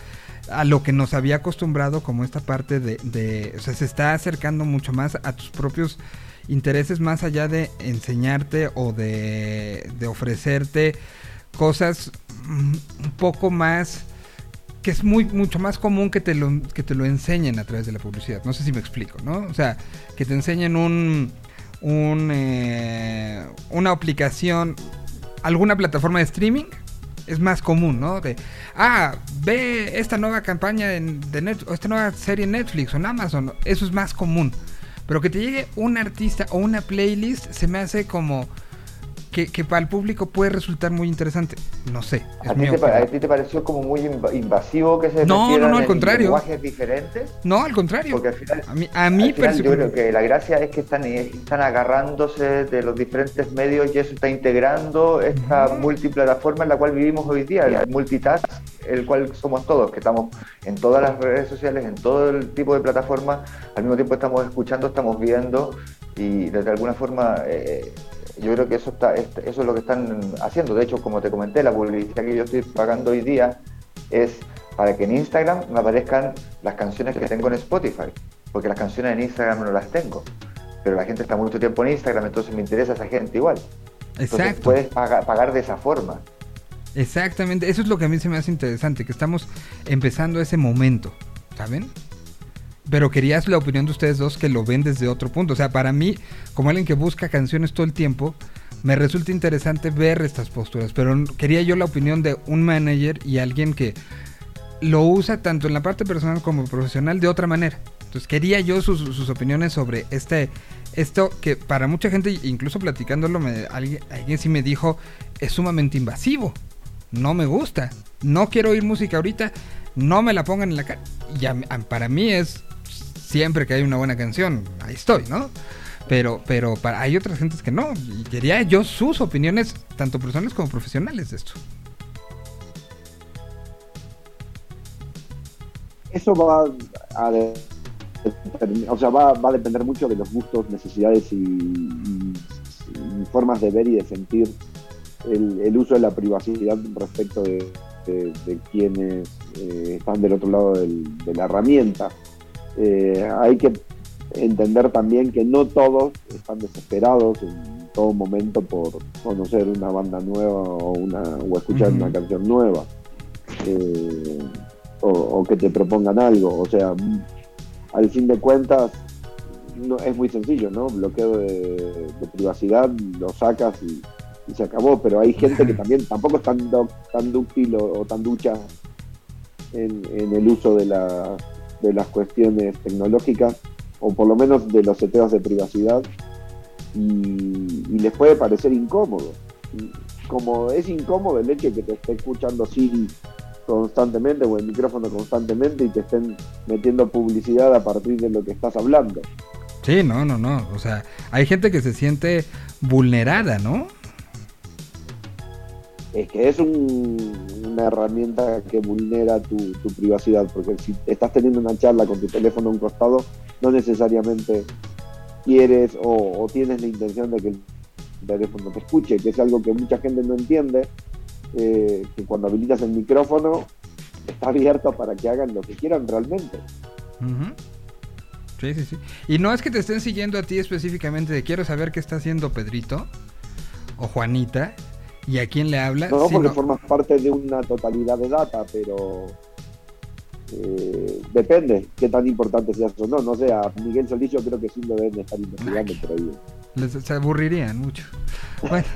a lo que nos había acostumbrado como esta parte de, de- o sea, se está acercando mucho más a tus propios intereses más allá de enseñarte o de, de ofrecerte cosas mm, un poco más que es muy mucho más común que te lo que te lo enseñen a través de la publicidad. No sé si me explico, ¿no? O sea, que te enseñen un un eh, una aplicación alguna plataforma de streaming es más común, ¿no? De, ah, ve esta nueva campaña en- de Net, o esta nueva serie en Netflix o en Amazon, eso es más común. Pero que te llegue un artista o una playlist se me hace como que, que para el público puede resultar muy interesante. No sé. es ¿A ti, te, pa- opinión. a ti te pareció como muy inv- invasivo que se No, no, no, al contrario. lenguajes diferentes? No, al contrario. Porque al final, A mí, a mí final yo creo que la gracia es que están, están agarrándose de los diferentes medios y eso está integrando esta multiplataforma en la cual vivimos hoy día, el multitask, el cual somos todos, que estamos en todas las redes sociales, en todo el tipo de plataformas, al mismo tiempo estamos escuchando, estamos viendo y de alguna forma eh, yo creo que eso, está, es- eso es lo que están haciendo. De hecho, como te comenté, la publicidad que yo estoy pagando hoy día es para que en Instagram me aparezcan las canciones que tengo en Spotify, porque las canciones en Instagram no las tengo. Pero la gente está mucho tiempo en Instagram, entonces me interesa esa gente igual. Entonces Exacto. puedes pagar, pagar de esa forma. Exactamente, eso es lo que a mí se me hace interesante, que estamos empezando ese momento, ¿saben? Pero quería la opinión de ustedes dos que lo ven desde otro punto. O sea, para mí, como alguien que busca canciones todo el tiempo, me resulta interesante ver estas posturas. Pero quería yo la opinión de un manager y alguien que lo usa tanto en la parte personal como profesional de otra manera. Entonces quería yo sus, opiniones sobre este esto que para mucha gente, incluso platicándolo, me, alguien, alguien sí me dijo, es sumamente invasivo. No me gusta. No quiero oír música ahorita. No me la pongan en la cara. Y para mí es siempre que hay una buena canción, ahí estoy, ¿no? Pero, pero para, hay otras gentes que no. Y quería yo sus opiniones, tanto personales como profesionales, de esto. Eso va a o sea, va, va a depender mucho de los gustos, necesidades y, formas de ver y de sentir el, el uso de la privacidad respecto de, quienes eh, están del otro lado de la herramienta. Eh, hay que entender también que no todos están desesperados en todo momento por conocer una banda nueva o, una, o escuchar una canción nueva. Eh, o, o que te propongan algo. O sea, al fin de cuentas no, es muy sencillo, ¿no? Bloqueo de, de privacidad, lo sacas y, y se acabó, pero hay gente que también tampoco es tan, do- tan dúctil o, o tan ducha en, en el uso de, la- de las cuestiones tecnológicas, o por lo menos de los seteos de privacidad, y, les puede parecer incómodo. Como es incómodo el hecho de que te esté escuchando Siri constantemente o el micrófono constantemente y te estén metiendo publicidad a partir de lo que estás hablando. Sí, no, no, no. O sea, hay gente que se siente vulnerada, ¿no? Es que es un- una herramienta que vulnera tu, privacidad, porque si estás teniendo una charla con tu teléfono a un costado, no necesariamente quieres o, tienes la intención de que el teléfono te escuche, que es algo que mucha gente no entiende, eh, que cuando habilitas el micrófono está abierto para que hagan lo que quieran realmente. Sí, sí, sí. Y no es que te estén siguiendo a ti específicamente de quiero saber qué está haciendo Pedrito o Juanita y a quién le habla. No, porque sino- formas parte de una totalidad de data, pero eh, depende qué tan importante seas o no. No sé, a Miguel Solís yo creo que sí lo deben estar investigando por ahí. Les, se aburrirían mucho. Bueno,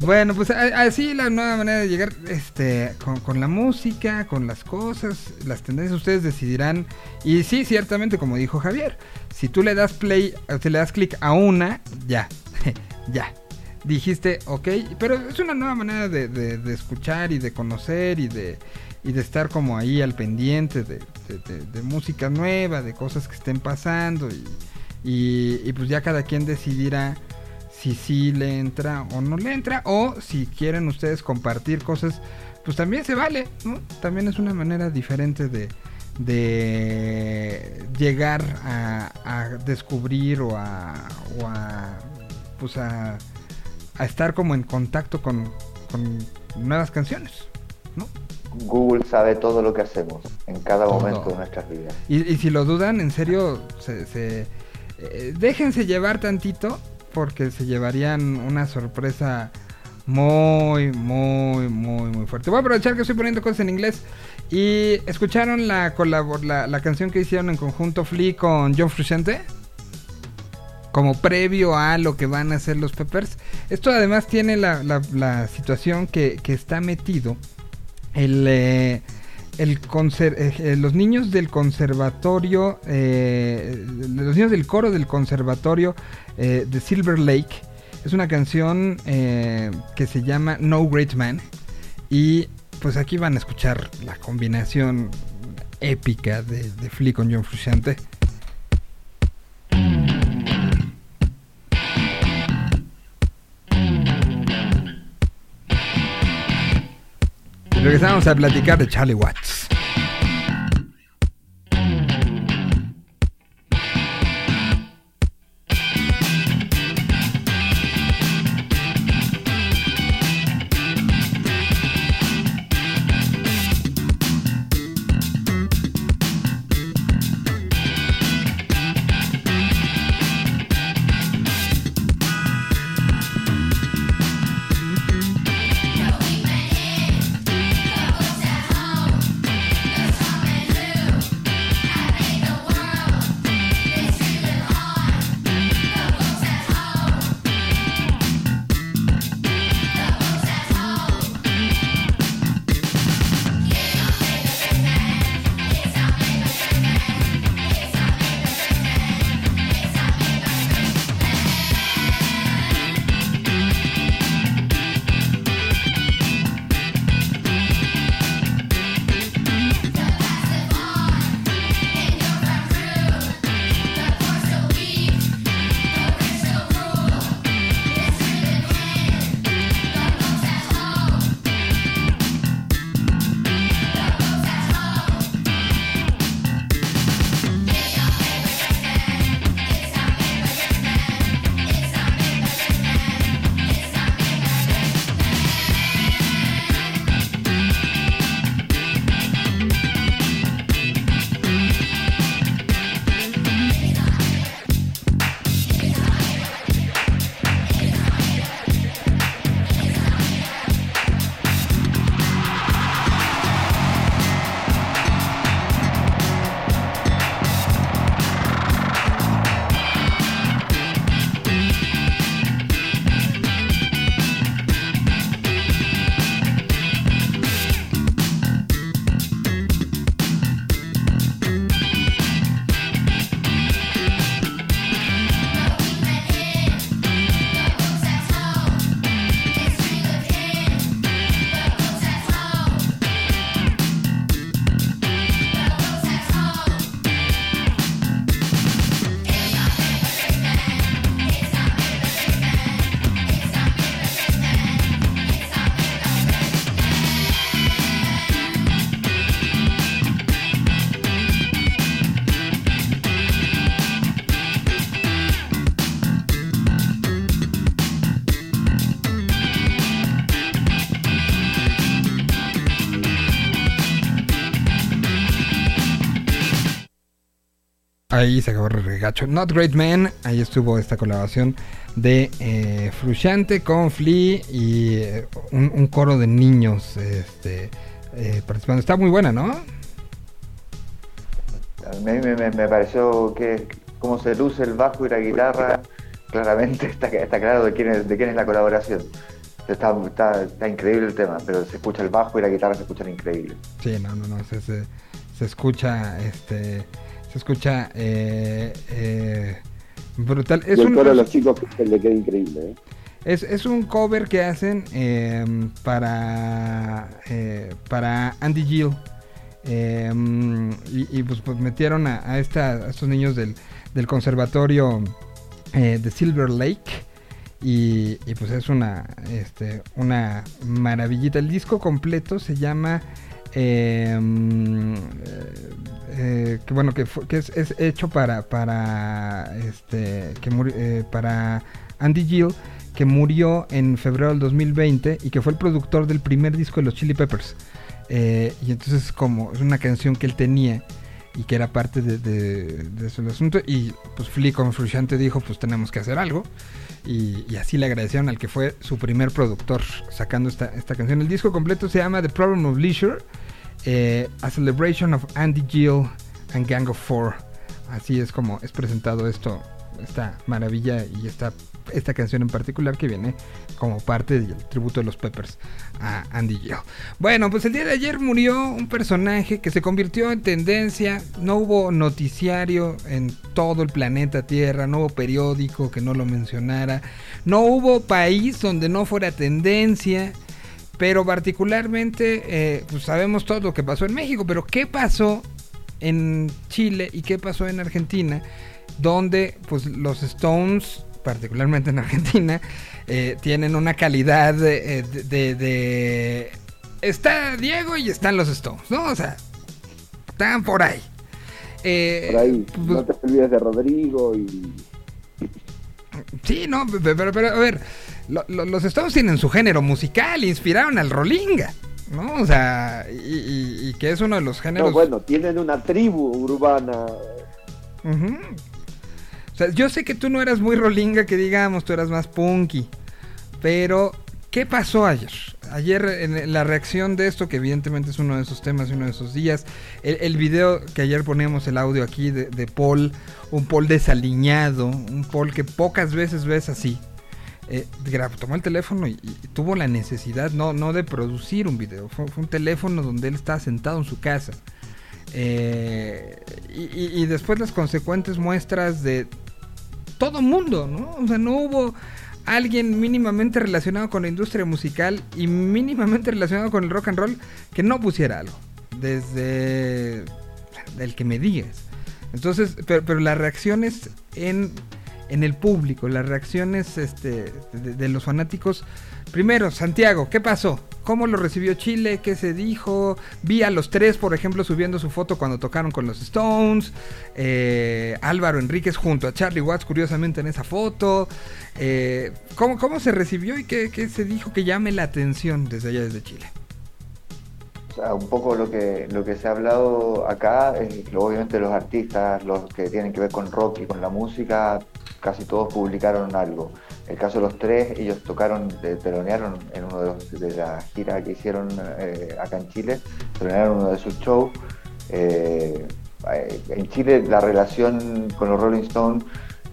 bueno pues así la nueva manera de llegar este con, con la música, con las cosas, las tendencias, ustedes decidirán. Y sí, ciertamente, como dijo Javier, si tú le das play, si le das clic a una, ya, ya. Dijiste, ok, pero es una nueva manera de, de- escuchar y de conocer y de, y de estar como ahí al pendiente de, de- música nueva, de cosas que estén pasando y, y, pues ya cada quien decidirá si sí le entra o no le entra o si quieren ustedes compartir cosas pues también se vale ¿no? también es una manera diferente de de llegar a, a descubrir o a, o a pues a, a estar como en contacto con, con nuevas canciones ¿no? Google sabe todo lo que hacemos en cada Todo. momento de nuestras vidas. Y, y si lo dudan, en serio, se, se- eh, déjense llevar tantito porque se llevarían una sorpresa muy, muy, muy, muy fuerte. Voy a aprovechar que estoy poniendo cosas en inglés y escucharon la, la, la canción que hicieron en conjunto Flea con John Frusciante como previo a lo que van a hacer los Peppers. Esto además tiene la, la- situación que, que está metido el, eh, el eh, eh, los niños del conservatorio, los niños del coro del conservatorio de Silver Lake. Es una canción que se llama No Great Man. Y pues aquí van a escuchar la combinación épica de, de Flea con John Frusciante. Regresamos a platicar de Charlie Watts. Ahí se acabó el regacho. Not Great Man, ahí estuvo esta colaboración de eh, Frusciante con Flea y eh, un, un coro de niños este, eh, participando. Está muy buena, ¿no? A mí me, me- me pareció que cómo se luce el bajo y la guitarra, claramente está, está claro de quién, es, de quién es la colaboración. Está, está- está increíble el tema, pero se escucha el bajo y la guitarra se escuchan increíble. Sí, no, no, no, se, se, se escucha, este, se escucha eh, eh, brutal. Es y el un, coro de los chicos que le queda increíble. ¿eh? es, es un cover que hacen eh, para, eh, para Andy Gill. Eh, y, y, pues, pues metieron a, a esta- a estos niños del, del conservatorio de Silver Lake. Y, y, pues es una, este, una maravillita. El disco completo se llama... mm, eh, eh, que bueno que, es, hecho para para este que eh, para Andy Gill que murió en febrero del 2020 y que fue el productor del primer disco de los Chili Peppers. Y entonces como es una canción que él tenía y que era parte de, de, de asunto y pues Flea como Frusciante dijo pues tenemos que hacer algo y, y así le agradecieron al que fue su primer productor sacando esta, esta canción. El disco completo se llama The Problem of Leisure eh, A Celebration of Andy Gill and Gang of Four. Así es como es presentado esto esta maravilla y esta esta canción en particular que viene como parte del tributo de los Peppers a Andy Gill. Bueno, pues el día de ayer murió un personaje que se convirtió en tendencia. No hubo noticiario en todo el planeta Tierra, no hubo periódico que no lo mencionara, no hubo país donde no fuera tendencia. Pero particularmente, eh, pues sabemos todo lo que pasó en México, pero ¿qué pasó en Chile y qué pasó en Argentina? Donde pues los Stones, particularmente en Argentina, eh, tienen una calidad de, eh, de- Está Diego y están los Stones, ¿no? O sea, están por ahí. Eh, Por ahí, pues, no te olvides de Rodrigo y Sí, no, pe- pe- pero, pero, a ver, lo- lo- los Stones tienen su género musical, inspiraron al Rolinga, ¿no? O sea, y, y- y que es uno de los géneros... No, bueno, tienen una tribu urbana. Yo sé que tú no eras muy Rolinga, que digamos, tú eras más punky, pero ¿qué pasó ayer? Ayer en la reacción de esto, que evidentemente es uno de esos temas y uno de esos días, el, video que ayer poníamos el audio aquí de, Paul, un Paul desaliñado, un Paul que pocas veces ves así. eh, tomó el teléfono y, tuvo la necesidad no, no de producir un video, fue, un teléfono donde él estaba sentado en su casa. Eh, y después las consecuentes muestras de todo mundo, ¿no? O sea, no hubo alguien mínimamente relacionado con la industria musical y mínimamente relacionado con el rock and roll que no pusiera algo. Desde el que me digas. Entonces, pero, pero las reacciones en, en el público, las reacciones este, de, de los fanáticos. Primero, Santiago, ¿qué pasó? ¿Cómo lo recibió Chile? ¿Qué se dijo? Vi a los tres, por ejemplo, subiendo su foto cuando tocaron con los Stones. Eh, Álvaro Enríquez junto a Charlie Watts, curiosamente, en esa foto. Eh, ¿cómo, ¿Cómo se recibió y qué, qué se dijo que llame la atención desde allá, desde Chile? Un poco lo que, lo que se ha hablado acá obviamente los artistas, los que tienen que ver con rock y con la música, casi todos publicaron algo. El caso de los tres, ellos tocaron, telonearon en uno de, los- de la gira que hicieron eh, acá en Chile, telonearon uno de sus shows. Eh, eh, en Chile la relación con los Rolling Stones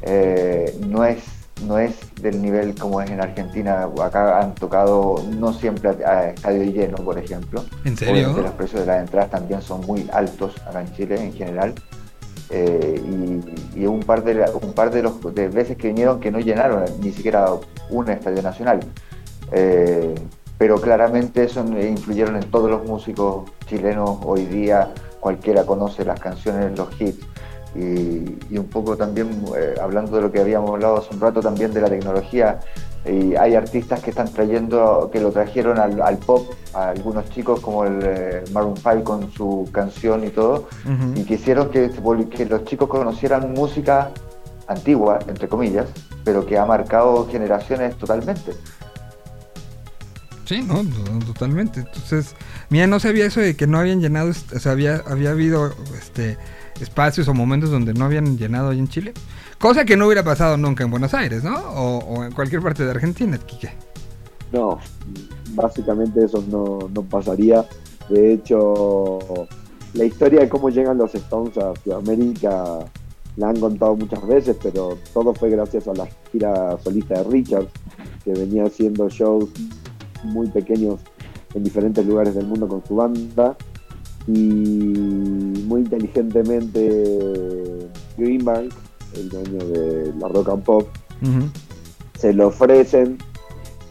eh, no es no es del nivel como es en Argentina. Acá han tocado no siempre a, a estadio lleno, por ejemplo. ¿En serio? Obviamente los precios de las entradas también son muy altos acá en Chile en general. Eh, y, un par de un par de, los, de veces que vinieron que no llenaron ni siquiera un estadio nacional. Eh, pero claramente eso influyeron en todos los músicos chilenos hoy día. Cualquiera conoce las canciones, los hits. Y, y un poco también, eh, hablando de lo que habíamos hablado hace un rato también de la tecnología, y hay artistas que están trayendo, que lo trajeron al, al pop, a algunos chicos como el eh, Maroon 5 con su canción y todo, y quisieron que, que los chicos conocieran música antigua, entre comillas, pero que ha marcado generaciones totalmente. Sí, no, no, totalmente. Entonces, mira, no sabía eso de que no habían llenado, o sea, había, había habido este espacios o momentos donde no habían llenado ahí en Chile. Cosa que no hubiera pasado nunca en Buenos Aires, ¿no? O, o en cualquier parte de Argentina, Quique. No, básicamente eso no, no pasaría. De hecho, la historia de cómo llegan los Stones a Sudamérica la han contado muchas veces, pero todo fue gracias a la gira solista de Richards, que venía haciendo shows muy pequeños en diferentes lugares del mundo con su banda. Y muy inteligentemente Greenbank, el dueño de la Rock and Pop, se lo ofrecen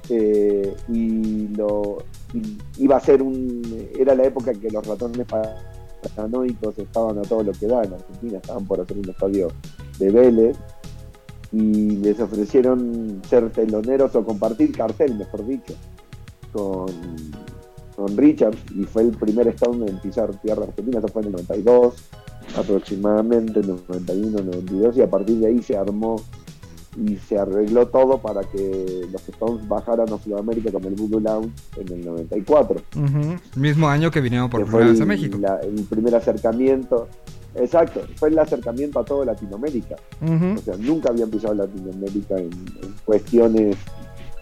eh, y lo y iba a ser un era la época en que los ratones paranoicos estaban a todo lo que da en Argentina estaban por hacer un estadio de Vélez y les ofrecieron ser teloneros o compartir cartel mejor dicho con con Richards y fue el primer Stone en pisar tierra argentina eso fue en el 92 aproximadamente 91 92 y a partir de ahí se armó y se arregló todo para que los Stones bajaran a Sudamérica con el Voodoo Lounge en el 94. Ujú. Mismo año que vinieron por primera vez a México. la- el primer acercamiento. Exacto, fue el acercamiento a toda Latinoamérica. O sea, nunca habían pisado Latinoamérica en, en cuestiones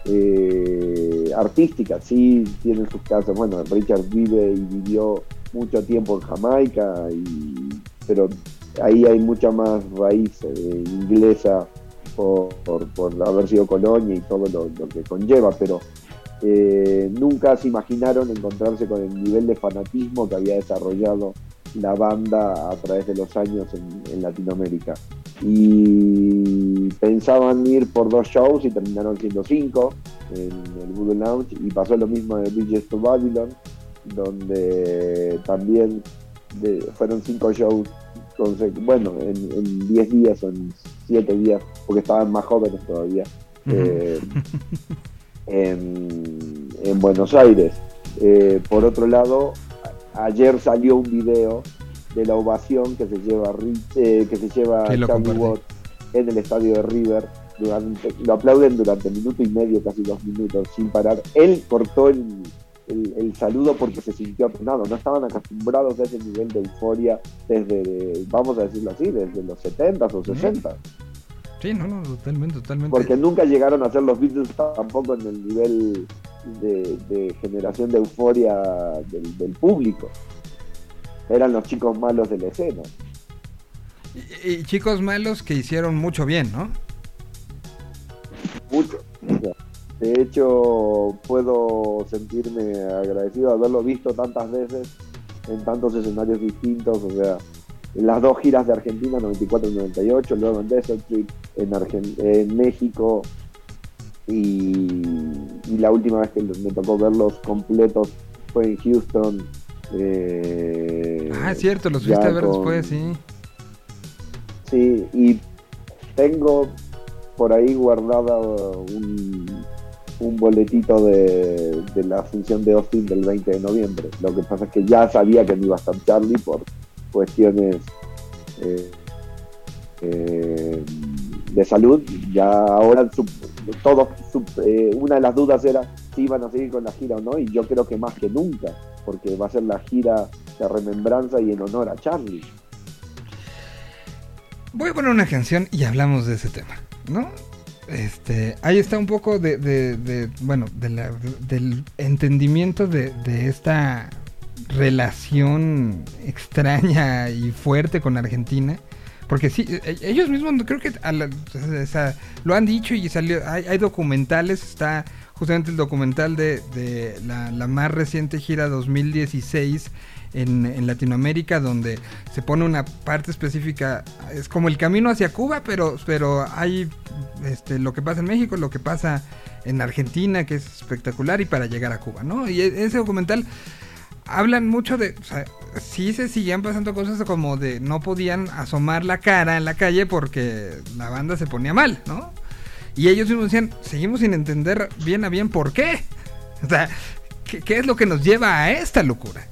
eh, artísticas. Sí, tienen sus casos. Bueno, Richard vive y vivió mucho tiempo en Jamaica, y, pero ahí hay mucha más raíz eh, inglesa por, por- haber sido colonia y todo lo, lo que conlleva, pero eh, nunca se imaginaron encontrarse con el nivel de fanatismo que había desarrollado la banda a través de los años en, en Latinoamérica. Y pensaban ir por dos shows y terminaron siendo cinco en el Voodoo Lounge y pasó lo mismo de Bridges to Babylon, donde también de- fueron cinco shows, bueno, en, en 10 días o en 7 días, porque estaban más jóvenes todavía, eh, en, en Buenos Aires. Eh, por otro lado, ayer salió un video de la ovación que se lleva, eh, que se lleva. Watts en el estadio de River. Durante, lo aplauden durante minuto y medio, casi dos minutos, sin parar. Él cortó el, el- el saludo porque se sintió apenado. No estaban acostumbrados a ese nivel de euforia desde, vamos a decirlo así, desde los 70s o 60s. Sí, no, no, totalmente, totalmente. Porque nunca llegaron a ser los Beatles tampoco en el nivel de, de generación de euforia del, del público. Eran los chicos malos de la escena. Y, y chicos malos que hicieron mucho bien, ¿no? Mucho. De hecho, puedo sentirme agradecido de haberlo visto tantas veces en tantos escenarios distintos. O sea, en las dos giras de Argentina, 94 y 98, luego en Desert Trip, en, Argen- en México. Y, y la última vez que me tocó verlos completos fue en Houston. eh, Ah, es cierto, los fuiste a ver con- después, sí. Sí, y tengo por ahí guardada un, un boletito de, de la función de Austin del 20 de noviembre. Lo que pasa es que ya sabía que no iba a estar Charlie por cuestiones eh, eh, de salud. Ya ahora todos, eh, una de las dudas era si iban a seguir con la gira o no, y yo creo que más que nunca, porque va a ser la gira de remembranza y en honor a Charlie. Voy a poner una canción y hablamos de ese tema, ¿no? Este, ahí está un poco de, de- bueno, de la- del entendimiento de esta relación extraña y fuerte con Argentina. Porque sí, e- ellos mismos creo que a la- lo han dicho y salió, hay, hay documentales, está justamente el documental de, de la, la más reciente gira 2016 en, en Latinoamérica donde se pone una parte específica, es como el camino hacia Cuba, pero, pero hay este, lo que pasa en México, lo que pasa en Argentina, que es espectacular, y para llegar a Cuba, ¿no? Y e- ese documental hablan mucho de, o sí se siguen pasando cosas como de no podían asomar la cara en la calle porque la banda se ponía mal, ¿no? Y ellos mismos decían, seguimos sin entender bien a bien por qué. O sea, ¿qué, es lo que nos lleva a esta locura?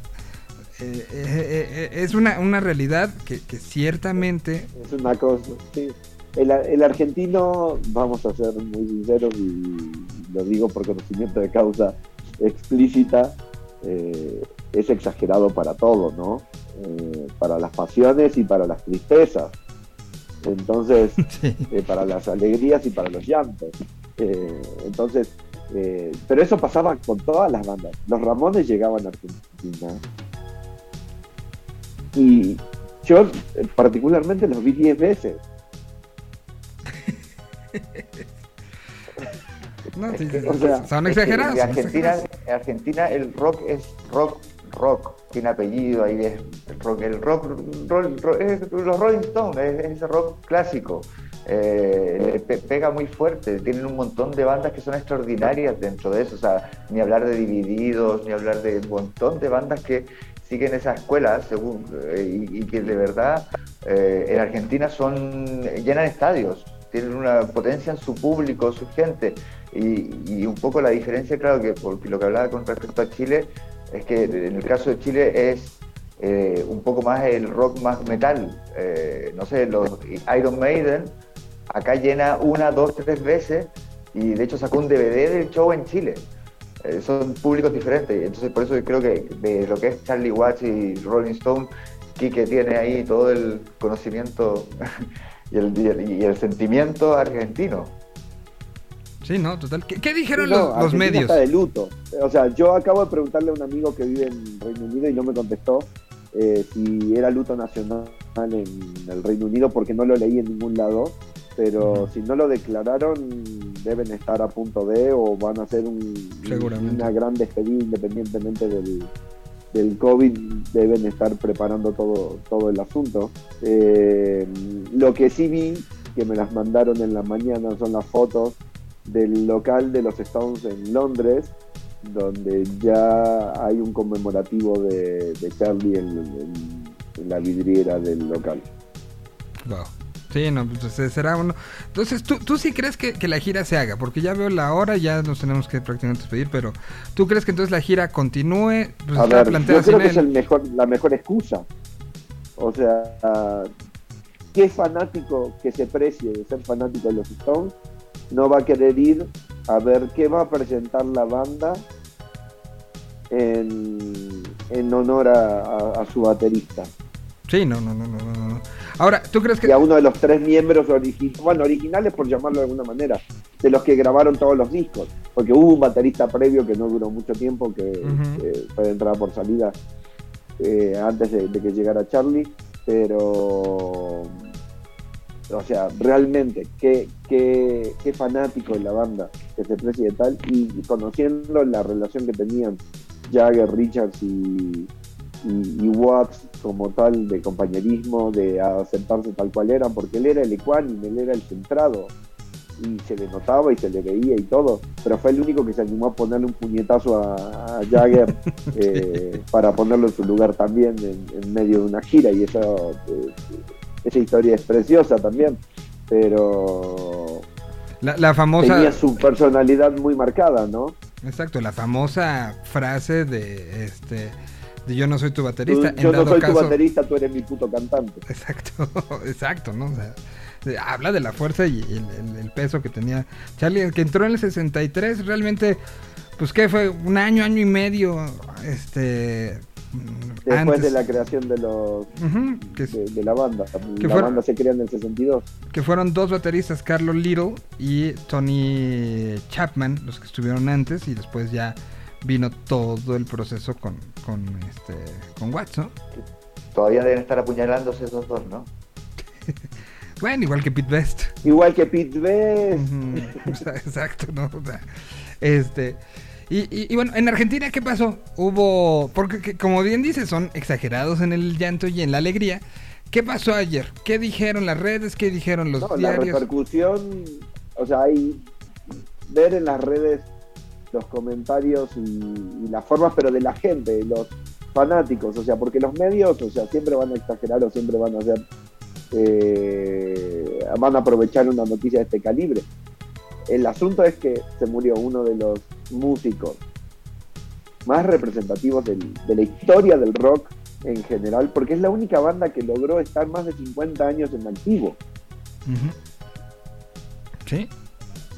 Eh, eh, eh, es una, una realidad que, que ciertamente... Es una cosa, sí. El, el argentino, vamos a ser muy sinceros y lo digo por conocimiento de causa explícita, eh, es exagerado para todo, ¿no? eh, para las pasiones y para las tristezas. Entonces, Sí. eh, para las alegrías y para los llantos. Eh, entonces, pero eso pasaba con todas las bandas. Los Ramones llegaban a Argentina. Y yo particularmente los vi 10 veces. No, sí, sí, O sea, son exagerados. En Argentina el rock es rock, rock, tiene apellido, ahí es rock, el rock, roll- ro- es los Rolling Stones, es, es ese rock clásico. Eh, pega muy fuerte, tienen un montón de bandas que son extraordinarias dentro de eso, o sea, ni hablar de Divididos, ni hablar de un montón de bandas que siguen esa escuela según, eh, y, que de verdad eh, en Argentina son llenan estadios, tienen una potencia en su público, su gente, y, y un poco la diferencia, claro, que porque lo que hablaba con respecto a Chile, es que en el caso de Chile es eh, un poco más el rock más metal. Eh, no sé, los Iron Maiden acá llena una, dos, tres veces y de hecho sacó un DVD del show en Chile. Eh, son públicos diferentes, entonces por eso creo que de lo que es Charlie Watts y Rolling Stone, Quique tiene ahí todo el conocimiento y el- y el sentimiento argentino. Sí, no, total. ¿Qué, qué dijeron No, los, los medios? está de luto. O sea, yo acabo de preguntarle a un amigo que vive en Reino Unido y no me contestó eh, si era luto nacional en el Reino Unido porque no lo leí en ningún lado. Pero si no lo declararon, deben estar a punto de o van a hacer un- una gran despedida independientemente del, del COVID. Deben estar preparando todo, todo el asunto. Eh, lo que sí vi, que me las mandaron en la mañana, son las fotos del local de los Stones en Londres, donde ya hay un conmemorativo de, de Charlie en, en- en la vidriera del local. Wow. Sí, no, pues eh, será uno. Entonces, ¿tú, tú sí crees que, que la gira se haga, porque ya veo la hora, ya nos tenemos que prácticamente despedir, pero ¿tú crees que entonces la gira continúe? Pues A ver, yo creo que es el mejor, la mejor excusa. O sea, ah, ¿qué fanático que se precie de ser fanático de los Stones no va a querer ir a ver qué va a presentar la banda en, en honor a, a- a su baterista? Sí, no, no, no, no, no. Ahora, ¿tú crees que Y a uno de los tres miembros originales, bueno, originales por llamarlo de alguna manera, de los que grabaron todos los discos. Porque hubo un baterista previo que no duró mucho tiempo, que fue de entrada por salida eh, antes de, de que llegara Charlie, pero, o sea, realmente, qué, qué, qué fanático de la banda que se precie de tal, y, y conociendo la relación que tenían Jagger, Richards y, y, y Watts como tal, de compañerismo, de aceptarse tal cual eran, porque él era el ecuánime, él era el centrado, y se le notaba y se le veía y todo, pero fue el único que se animó a ponerle un puñetazo a, a Jagger eh, para ponerlo en su lugar también en, en medio de una gira, y eso, eh, esa historia es preciosa también, pero la, la famosa... tenía su personalidad muy marcada, ¿no? Exacto, la famosa frase de este de yo no soy tu Tú- baterista. en yo no dado soy caso- tu baterista, tú eres mi puto cantante. Exacto, exacto, ¿no? O sea, habla de la fuerza y el, el- el peso que tenía Charlie, que entró en el 63, realmente, pues que fue un año, año y medio, este... Después antes. de la creación de los que, de, de la banda. Que la banda se crea en el 62. que fueron dos bateristas, Carlos Little y Tony Chapman, los que estuvieron antes, y después ya vino todo el proceso con, con, este, con Watts, ¿no? Todavía deben estar apuñalándose esos dos, ¿no? Bueno, igual que Pete Best. Igual que Pete Best. Ujú, Exacto, ¿no? O sea, este. Y, y- y bueno, en Argentina, ¿qué pasó? Hubo. Porque, que- como bien dices, son exagerados en el llanto y en la alegría. ¿Qué pasó ayer? ¿Qué dijeron las redes? ¿Qué dijeron los No, la diarios? repercusión, o sea, hay ver en las redes los comentarios y, y las formas, pero de la gente, los fanáticos, o sea, porque los medios, o sea, siempre van a exagerar o siempre van a hacer, eh, van a aprovechar una noticia de este calibre. El asunto es que se murió uno de los músicos más representativos del- de la historia del rock en general, porque es la única banda que logró estar más de 50 años en activo. Sí,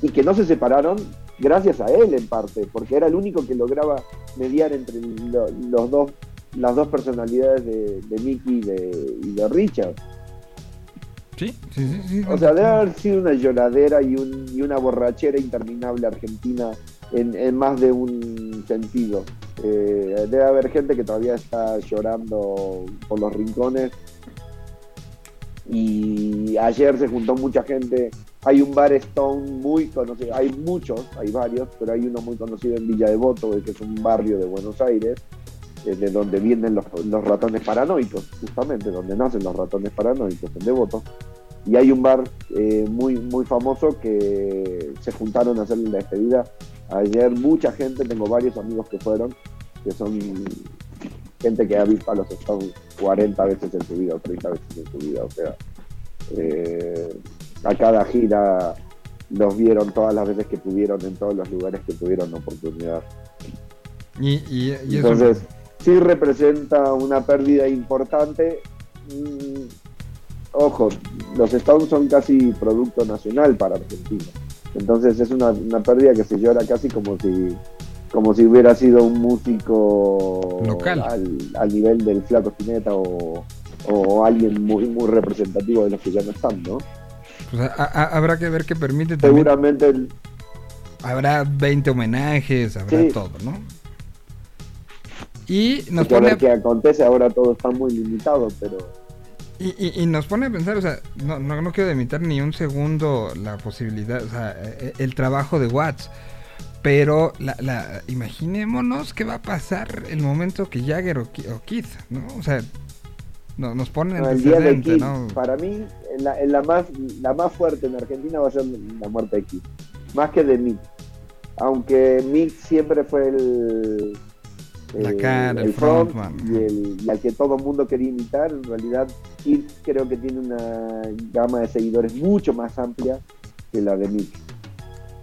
y que no se separaron gracias a él en parte, porque era el único que lograba mediar entre lo- los dos las dos personalidades de, de Mickey y de, y de Richard. Sí, sí, sí. sí. O sea, debe haber sido una lloradera y, un, y una borrachera interminable argentina en, en más de un sentido. Eh, debe haber gente que todavía está llorando por los rincones. Y ayer se juntó mucha gente. Hay un bar Stone muy conocido, hay muchos, hay varios, pero hay uno muy conocido en Villa Devoto, que es un barrio de Buenos Aires, de donde vienen los, los ratones paranoicos, justamente, donde nacen los ratones paranoicos, en Devoto. Y hay un bar eh, muy, muy famoso que se juntaron a hacer la despedida. Ayer mucha gente, tengo varios amigos que fueron, que son gente que ha visto a los Stones 40 veces en su vida o 30 veces en su vida. O sea, eh, a cada gira los vieron todas las veces que pudieron en todos los lugares que tuvieron oportunidad. Y, y, y eso- Entonces, sí representa una pérdida importante. Mm, ojo, los Stones son casi producto nacional para Argentina. Entonces es una, una pérdida que se llora casi como si como si hubiera sido un músico Local. Al, al nivel del Flaco Spinetta o, o alguien muy muy representativo de los que ya no están, ¿no? pues, a- a- habrá que ver qué permite también. Seguramente el- Habrá 20 homenajes, habrá Sí. todo, ¿no? Y nos que pone ver qué acontece, ahora todo está muy limitado, pero Y, y- y nos pone a pensar, o sea, no, no, no quiero limitar ni un segundo la posibilidad, o sea, eh, el trabajo de Watts. Pero la, la, imaginémonos qué va a pasar el momento que Jagger o, o Keith, ¿no? O sea, no- nos ponen No, el día de Kid, ¿no? para mí, la, la más, la más fuerte en Argentina va a ser la muerte de Kid, más que de Mick. Aunque Mick siempre fue el, La el- cara, el front frontman. y, el, y al que todo el mundo quería imitar. En realidad, Kid creo que tiene una gama de seguidores mucho más amplia que la de Mick.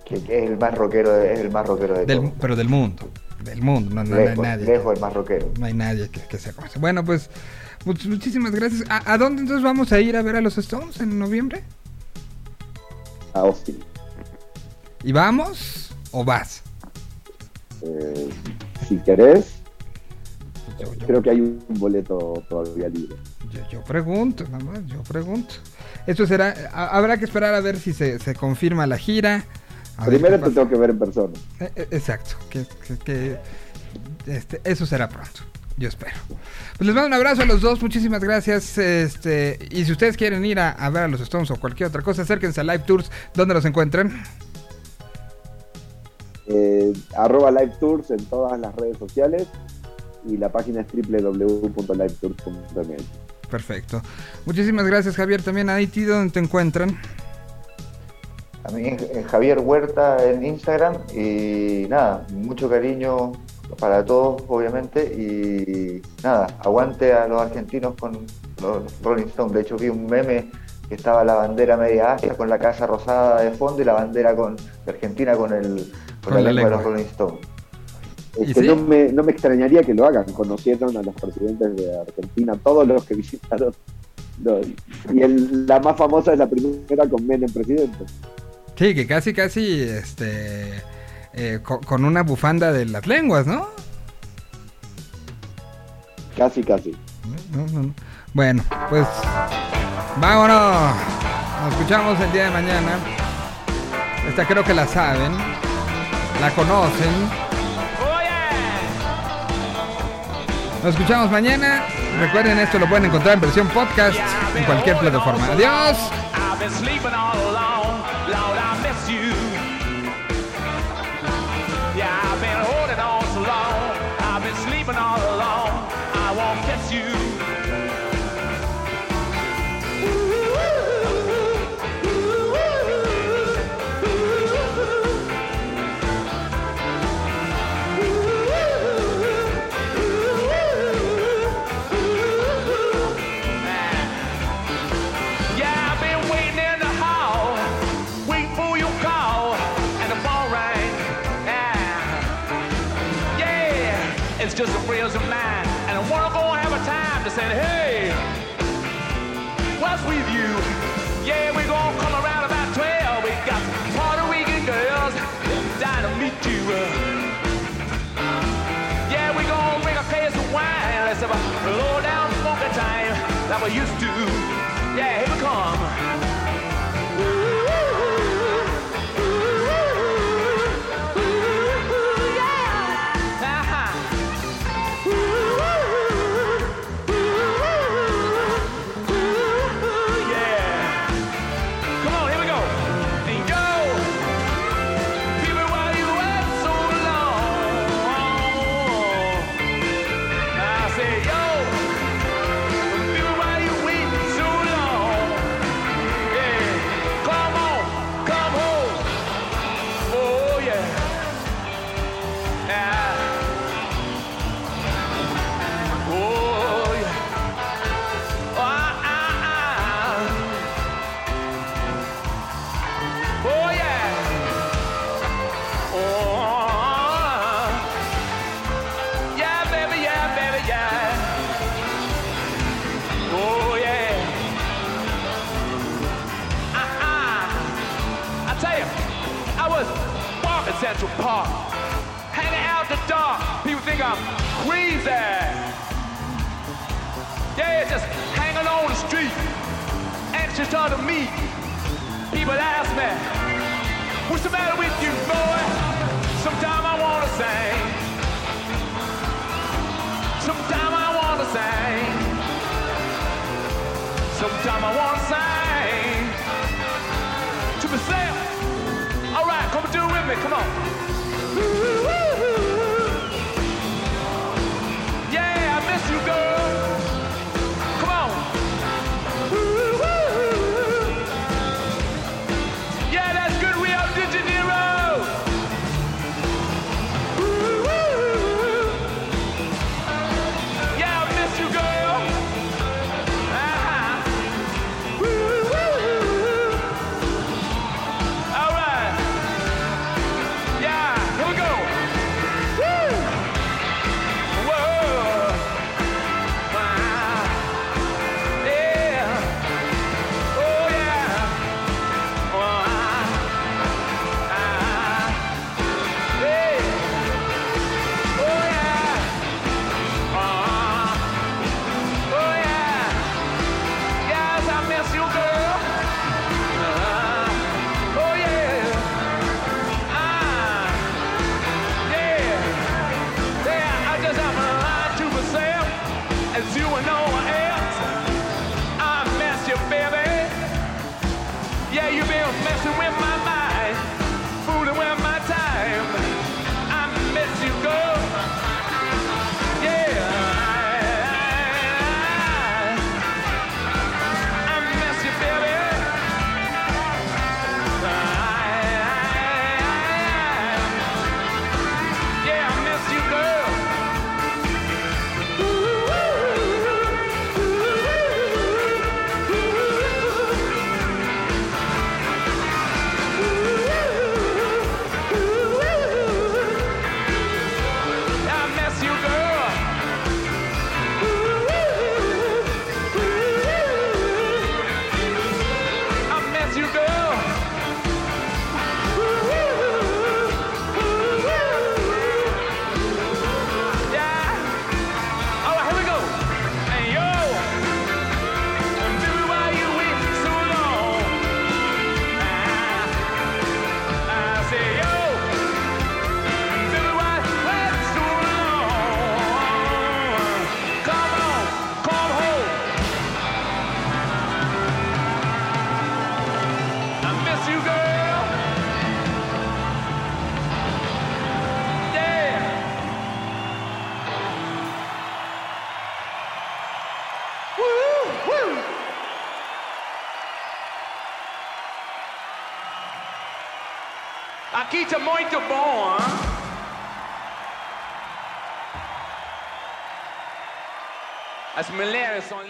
Que, que es el más rockero, de- es el más rockero de Del- pero del mundo, del mundo, no, no, no hay nadie. lejos el más rockero. No hay nadie que, que sea como ese. Bueno, pues much- muchísimas gracias. ¿A, a dónde entonces vamos a ir a ver a los Stones en noviembre? A Austin. ¿Y vamos o vas? Eh, si querés, Yo, yo- creo que hay un boleto todavía libre. Yo, yo pregunto, nada más, yo pregunto. Esto será, ha- habrá que esperar a ver si se, se confirma la gira. a Primero te tengo que ver en persona. Eh, eh, exacto, que, que- que, este, eso será pronto, yo espero. Pues les mando un abrazo a los dos, muchísimas gracias. Este, y si ustedes quieren ir a, a ver a los Stones o cualquier otra cosa, acérquense a Live Tours, donde los encuentran. eh, arroba live tours en todas las redes sociales y la página es www.livetours.mx. Perfecto. Muchísimas gracias, Javier. También a ti, donde te encuentran. A mí es es Javier Huerta en Instagram y nada, mucho cariño para todos obviamente y nada, aguante a los argentinos con los Rolling Stones. De hecho vi un meme que estaba la bandera media asta con la casa rosada de fondo y la bandera con de Argentina con el con, Con la, la lengua de los. Rolling Stones. No, me, no me extrañaría que lo hagan. Conocieron a los presidentes de Argentina, todos los que visitaron. los- y el- la más famosa es la primera con Menem presidente. Sí, que casi, casi, este, eh, co- con, una bufanda de las lenguas, ¿no? Casi, casi. No, no, no. Bueno, pues vámonos. Nos escuchamos el día de mañana. Esta creo que la saben, la conocen. Nos escuchamos mañana. Recuerden, esto lo pueden encontrar en versión podcast en cualquier plataforma. Adiós. I used to. que é muito bom, hein? As mulheres são